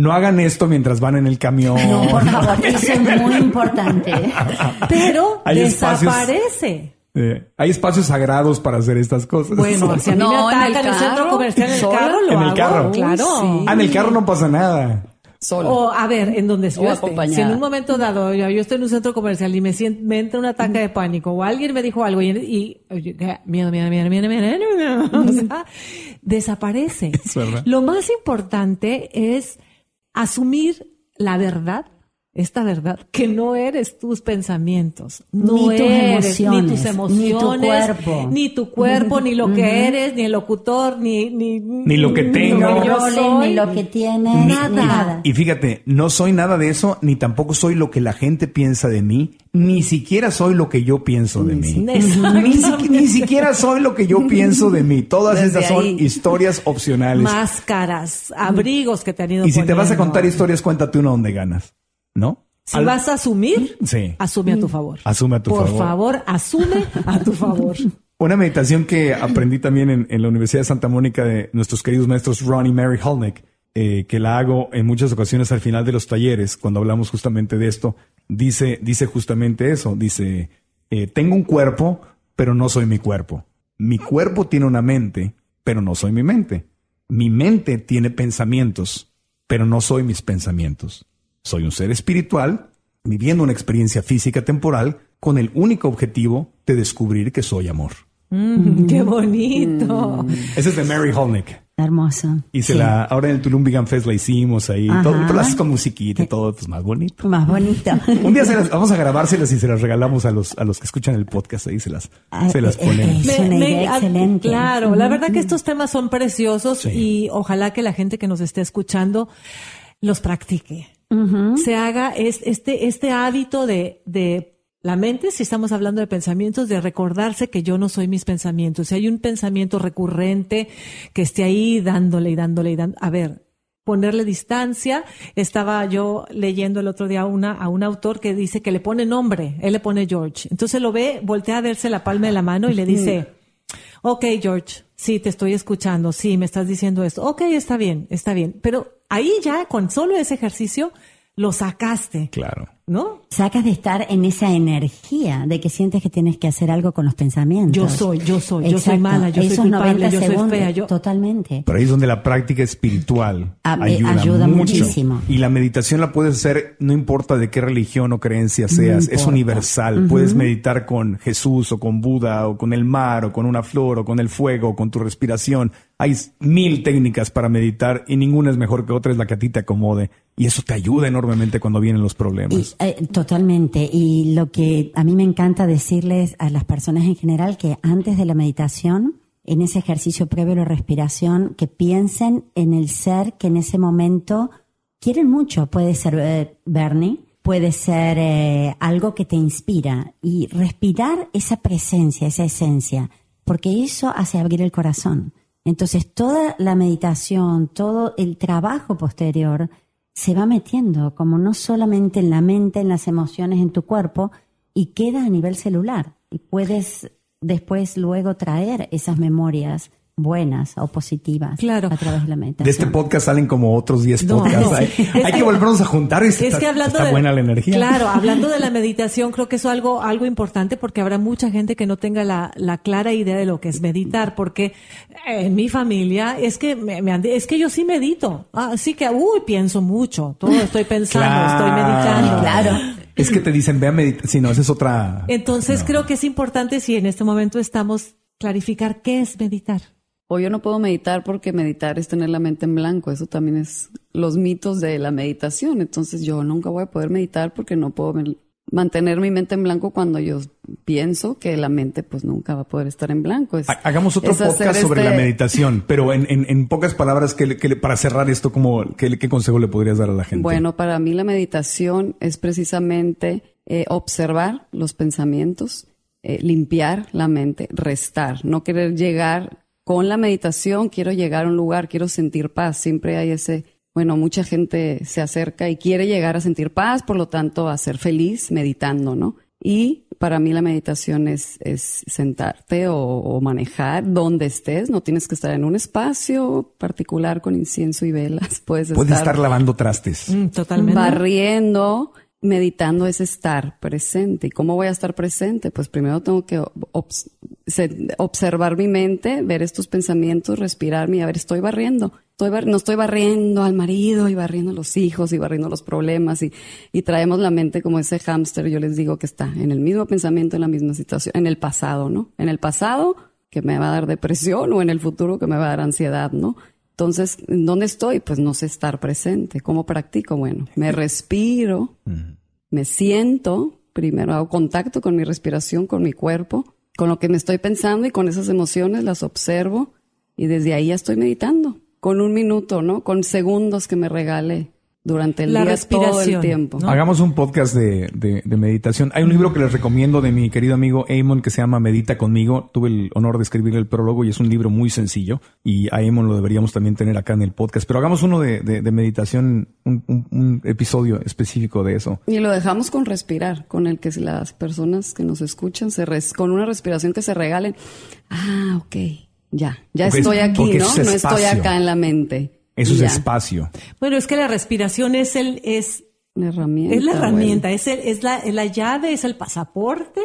No hagan esto mientras van en el camión. No, por favor, eso es muy importante. Pero Hay espacios- desaparece. Eh, hay espacios sagrados para hacer estas cosas. Bueno, si a mí No, me en el atacan en el centro carro, comercial, en el carro, lo en el hago. carro. Claro. Uy, Ah, en el carro no pasa nada. Solo. O a ver, en donde yo acompañada. Si en un momento dado yo, yo estoy en un centro comercial y me siento, me entra un ataque de pánico o alguien me dijo algo y, y- miedo, miedo, miedo, miedo, miedo, miedo, miedo, o sea, desaparece. Lo más importante es asumir la verdad, esta verdad, que no eres tus pensamientos, no Ni tus eres ni tus emociones, ni tu cuerpo. ni tu cuerpo, ni lo que eres, ni el locutor, ni ni, Ni lo que tengo. lo que yo roles, soy. ni lo que tienes, Ni- ni nada. Y fíjate, no soy nada de eso, ni tampoco soy lo que la gente piensa de mí, ni siquiera soy lo que yo pienso de mí. Ni, si- ni siquiera soy lo que yo pienso de mí. Todas Desde estas son ahí. historias opcionales. máscaras, abrigos que te han ido y si te vas a contar historias, cuéntate una donde ganas. ¿No? Si Al- vas a asumir, Sí. asume a tu favor. Asume a tu Por favor. favor, asume a tu favor. Una meditación que aprendí también en, en la Universidad de Santa Mónica de nuestros queridos maestros Ron y Mary Holnick, eh, que la hago en muchas ocasiones al final de los talleres, cuando hablamos justamente de esto, dice, dice justamente eso, dice, eh, tengo un cuerpo, pero no soy mi cuerpo. Mi cuerpo tiene una mente, pero no soy mi mente. Mi mente tiene pensamientos, pero no soy mis pensamientos. Soy un ser espiritual viviendo una experiencia física temporal con el único objetivo de descubrir que soy amor. Mm, ¡Qué bonito! Ese es de Mary Holnick. Hermoso. Y se Sí. la, ahora en el Tulum Vegan Fest la hicimos ahí, Ajá. todo, pero haces con musiquita y todo, pues más bonito. Más bonito. Un día se las, vamos a grabárselas y se las regalamos a los, a los que escuchan el podcast ahí, se las, Ah, se las ponemos. Es una idea a- excelente. Claro, la verdad que estos temas son preciosos Sí. y ojalá que la gente que nos esté escuchando los practique. Se haga es- este, este hábito de, de la mente, si estamos hablando de pensamientos, de recordarse que yo no soy mis pensamientos. Si hay un pensamiento recurrente que esté ahí dándole y dándole y dándole. A ver, ponerle distancia. Estaba yo leyendo el otro día una, a un autor que dice que le pone nombre. Él le pone George. Entonces lo ve, voltea a verse la palma de la mano y le dice, Ok, George, sí, te estoy escuchando, sí, me estás diciendo esto. Ok, está bien, está bien. Pero ahí ya, con solo ese ejercicio, lo sacaste. Claro. ¿No? Sacas de estar en esa energía de que sientes que tienes que hacer algo con los pensamientos. Yo soy, yo soy, yo soy mala, yo soy Esos culpable, 90 yo soy segundos, fea, yo- Totalmente. Pero ahí es donde la práctica espiritual Ah, ayuda, ayuda mucho. muchísimo. Y la meditación la puedes hacer no importa de qué religión o creencia seas, es universal. Puedes meditar con Jesús o con Buda o con el mar o con una flor o con el fuego o con tu respiración. Hay mil técnicas para meditar y ninguna es mejor que otra, es la que a ti te acomode. Y eso te ayuda enormemente cuando vienen los Y, problemas. eh, totalmente. Y lo que a mí me encanta decirles a las personas en general que antes de la meditación, en ese ejercicio previo a la respiración, que piensen en el ser que en ese momento quieren mucho. Puede ser eh, Bernie, puede ser eh, algo que te inspira. Y respirar esa presencia, esa esencia, porque eso hace abrir el corazón. Entonces toda la meditación, todo el trabajo posterior se va metiendo como no solamente en la mente, en las emociones, en tu cuerpo, y queda a nivel celular. Y puedes después luego traer esas memorias buenas o positivas Claro. a través de la meditación. De este podcast salen como otros 10 No, podcasts. no. Hay, que- volvernos a juntar y Es está, que hablando está de, buena la energía. Claro, hablando de la meditación, creo que eso es algo, algo importante porque habrá mucha gente que no tenga la, la clara idea de lo que es meditar, porque en mi familia es que me, me es que yo sí medito. Así que, uy, pienso mucho. Todo estoy pensando, estoy meditando. Claro. Es que te dicen, ve a meditar. Si no, esa es otra. Entonces No. creo que es importante si en este momento estamos clarificar qué es meditar. O yo no puedo meditar porque meditar es tener la mente en blanco. Eso también es los mitos de la meditación. Entonces yo nunca voy a poder meditar porque no puedo mantener mi mente en blanco cuando yo pienso que la mente pues nunca va a poder estar en blanco. Es- Hagamos otro podcast sobre este- la meditación, pero en, en- en pocas palabras, ¿qué, le- qué le- para cerrar esto, como, ¿qué, qué consejo le podrías dar a la gente? Bueno, para mí la meditación es precisamente eh, observar los pensamientos, eh, limpiar la mente, restar, no querer llegar con la meditación, quiero llegar a un lugar, quiero sentir paz. Siempre hay ese, bueno, mucha gente se acerca y quiere llegar a sentir paz, por lo tanto, a ser feliz meditando, ¿no? Y para mí la meditación es, es sentarte o, o manejar donde estés. No tienes que estar en un espacio particular con incienso y velas. Puedes, Puedes estar lavando trastes. Mm, totalmente. barriendo, meditando es estar presente. ¿Y cómo voy a estar presente? Pues primero tengo que obs- se- observar mi mente, ver estos pensamientos, respirarme y a ver, estoy barriendo. No estoy barriendo al marido y barriendo a los hijos y barriendo los problemas y, y traemos la mente como ese hámster, yo les digo que está en el mismo pensamiento, en la misma situación, en el pasado, ¿no? En el pasado que me va a dar depresión o en el futuro que me va a dar ansiedad, ¿no? Entonces, ¿en dónde estoy? Pues no sé estar presente. ¿Cómo practico? Bueno, me respiro, me siento, primero hago contacto con mi respiración, con mi cuerpo, con lo que me estoy pensando y con esas emociones las observo y desde ahí ya estoy meditando, con un minuto, ¿no? Con segundos que me regale durante el La día todo el tiempo. ¿no? Hagamos un podcast de, de- de meditación. Hay un libro que les recomiendo de mi querido amigo Eamon que se llama Medita conmigo. Tuve el honor de escribir el prólogo y es un libro muy sencillo. Y a Eamon lo deberíamos también tener acá en el podcast. Pero hagamos uno de, de- de meditación, un, un- un episodio específico de eso. Y lo dejamos con respirar, con el que las personas que nos escuchan se res- con una respiración que se regalen. Ah, ok, ya, ya estoy aquí, ¿no? es No estoy acá en la mente. Eso Y es ya. espacio. Bueno, es que la respiración es el, es, Una herramienta. es la bueno. herramienta, es el, es la, es la llave, es el pasaporte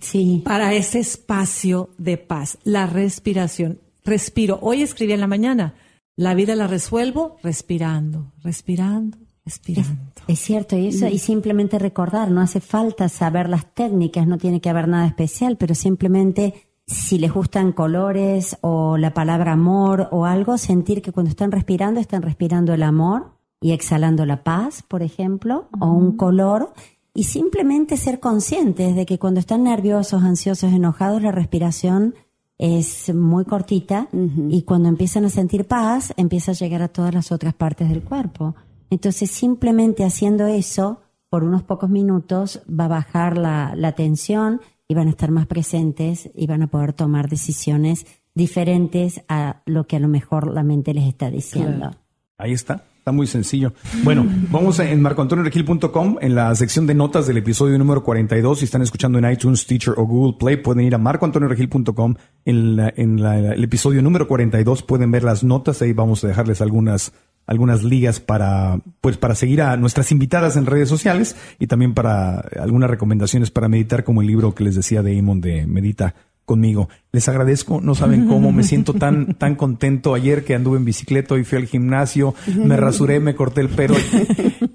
Sí. para ese espacio de paz, la respiración. Respiro. Hoy escribí en la mañana, la vida la resuelvo respirando, respirando, respirando. Es cierto, y eso, y simplemente recordar, no hace falta saber las técnicas, no tiene que haber nada especial, pero simplemente si les gustan colores o la palabra amor o algo, sentir que cuando están respirando, están respirando el amor y exhalando la paz, por ejemplo, o un color, y simplemente ser conscientes de que cuando están nerviosos, ansiosos, enojados, la respiración es muy cortita y cuando empiezan a sentir paz, empieza a llegar a todas las otras partes del cuerpo. Entonces, simplemente haciendo eso por unos pocos minutos va a bajar la, la tensión y van a estar más presentes y van a poder tomar decisiones diferentes a lo que a lo mejor la mente les está diciendo. Ahí está. Está muy sencillo. Bueno, vamos a- en marcoantonioregil.com, en la sección de notas del episodio número 42. Si están escuchando en iTunes, Teacher o Google Play, pueden ir a marcoantonioregil.com. En, la- en la- el episodio número 42 pueden ver las notas. Ahí vamos a dejarles algunas, algunas ligas para, pues para seguir a nuestras invitadas en redes sociales y también para algunas recomendaciones para meditar como el libro que les decía de Amon de Medita conmigo. Les agradezco, no saben cómo, me siento tan, tan contento ayer que anduve en bicicleta y fui al gimnasio, me rasuré, me corté el pelo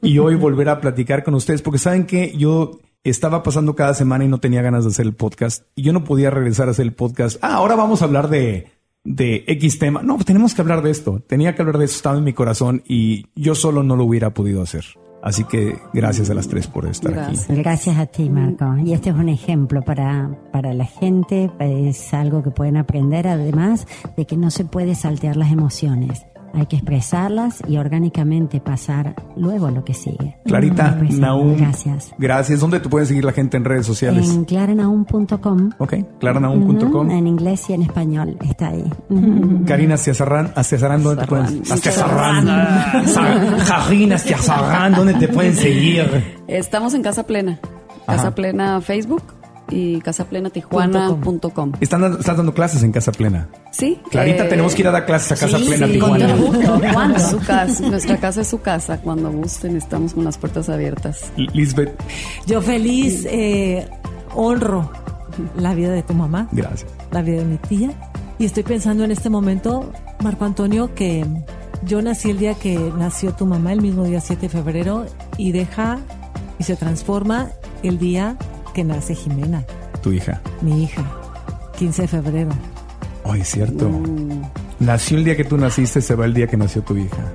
y hoy volver a platicar con ustedes porque saben que yo estaba pasando cada semana y no tenía ganas de hacer el podcast y yo no podía regresar a hacer el podcast. Ah, ahora vamos a hablar de, de X tema. No, pues tenemos que hablar de esto. Tenía que hablar de eso, estaba en mi corazón y yo solo no lo hubiera podido hacer. Así que gracias a las tres por estar Gracias. aquí. Gracias a ti, Marco. Y este es un ejemplo para, para la gente, es algo que pueden aprender además de que no se puede saltear las emociones. Hay que expresarlas y orgánicamente pasar luego a lo que sigue. Clarita. Naum. Gracias. Gracias. ¿Dónde te pueden seguir la gente en redes sociales? En claranaum.com. Ok, claranaum.com. Ujú, En inglés y en español está ahí. Ujú. Karina Astiazarrán, Astiazarán, ¿dónde te pueden Astiazarrán, ¿dónde te pueden seguir? Estamos en Casa Plena. Casa Ajá. Plena Facebook y casaplena.tijuana.com. Están, dando- estás dando clases en Casa Plena. Sí. Clarita, eh, tenemos que ir a dar clases a Casa sí, Plena, sí, Tijuana. ¿Cuándo? Su casa, nuestra casa es su casa. Cuando gusten, estamos con las puertas abiertas. Lisbeth, Yo feliz eh, honro la vida de tu mamá, gracias. la vida de mi tía. Y estoy pensando en este momento, Marco Antonio, que yo nací el día que nació tu mamá, el mismo día 7 de febrero, y deja y se transforma el día que nace Jimena, Tu hija. mi hija, 15 de febrero. Ay, es cierto. Mm. Nació el día que tú naciste, se va el día que nació tu hija.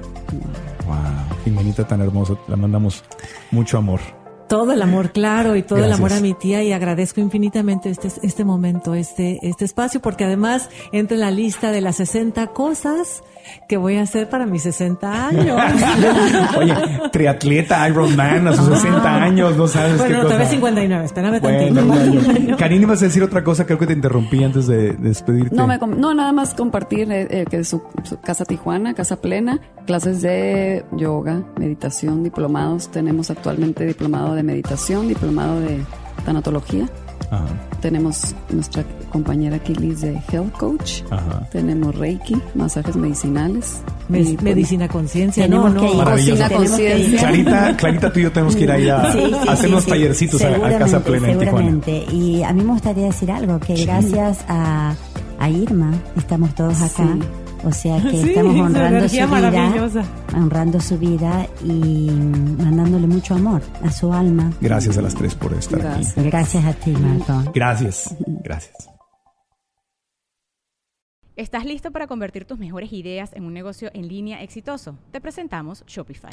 Wow, Jimenita tan hermosa. La mandamos mucho amor. Todo el amor, claro, y todo el amor a mi tía y agradezco infinitamente este, este momento, este, este espacio, porque además entra en la lista de las 60 cosas que voy a hacer para mis 60 años. Oye, triatleta, Ironman a sus 60 años, no sabes qué bueno, cosa. otra vez 59, espérame Bueno, tantito. bueno. Karina, ibas a decir otra cosa, creo que te interrumpí antes de, de despedirte. No, me no, nada más compartir eh, eh, que su, su casa Tijuana, casa plena, clases de yoga, meditación, diplomados. Tenemos actualmente diplomado de meditación, diplomado de tanatología. Ajá, Tenemos nuestra compañera aquí Liz de Health Coach. ajá. Tenemos Reiki, masajes medicinales. Me- y, pues, medicina conciencia, Tenemos no, no. Maravilloso. Clarita, Clarita, tú y yo tenemos que ir ahí a, Sí, sí, a hacer sí, unos sí. tallercitos a, a Casa Seguramente, Plena en Tijuana. Seguramente. Y a mí me gustaría decir algo, que gracias a, a Irma estamos todos acá. O sea que Sí, estamos honrando su vida, honrando su vida y mandándole mucho amor a su alma. Gracias a las tres por estar Gracias. aquí. Gracias a ti, Marco. Gracias, gracias. ¿Estás listo para convertir tus mejores ideas en un negocio en línea exitoso? Te presentamos Shopify.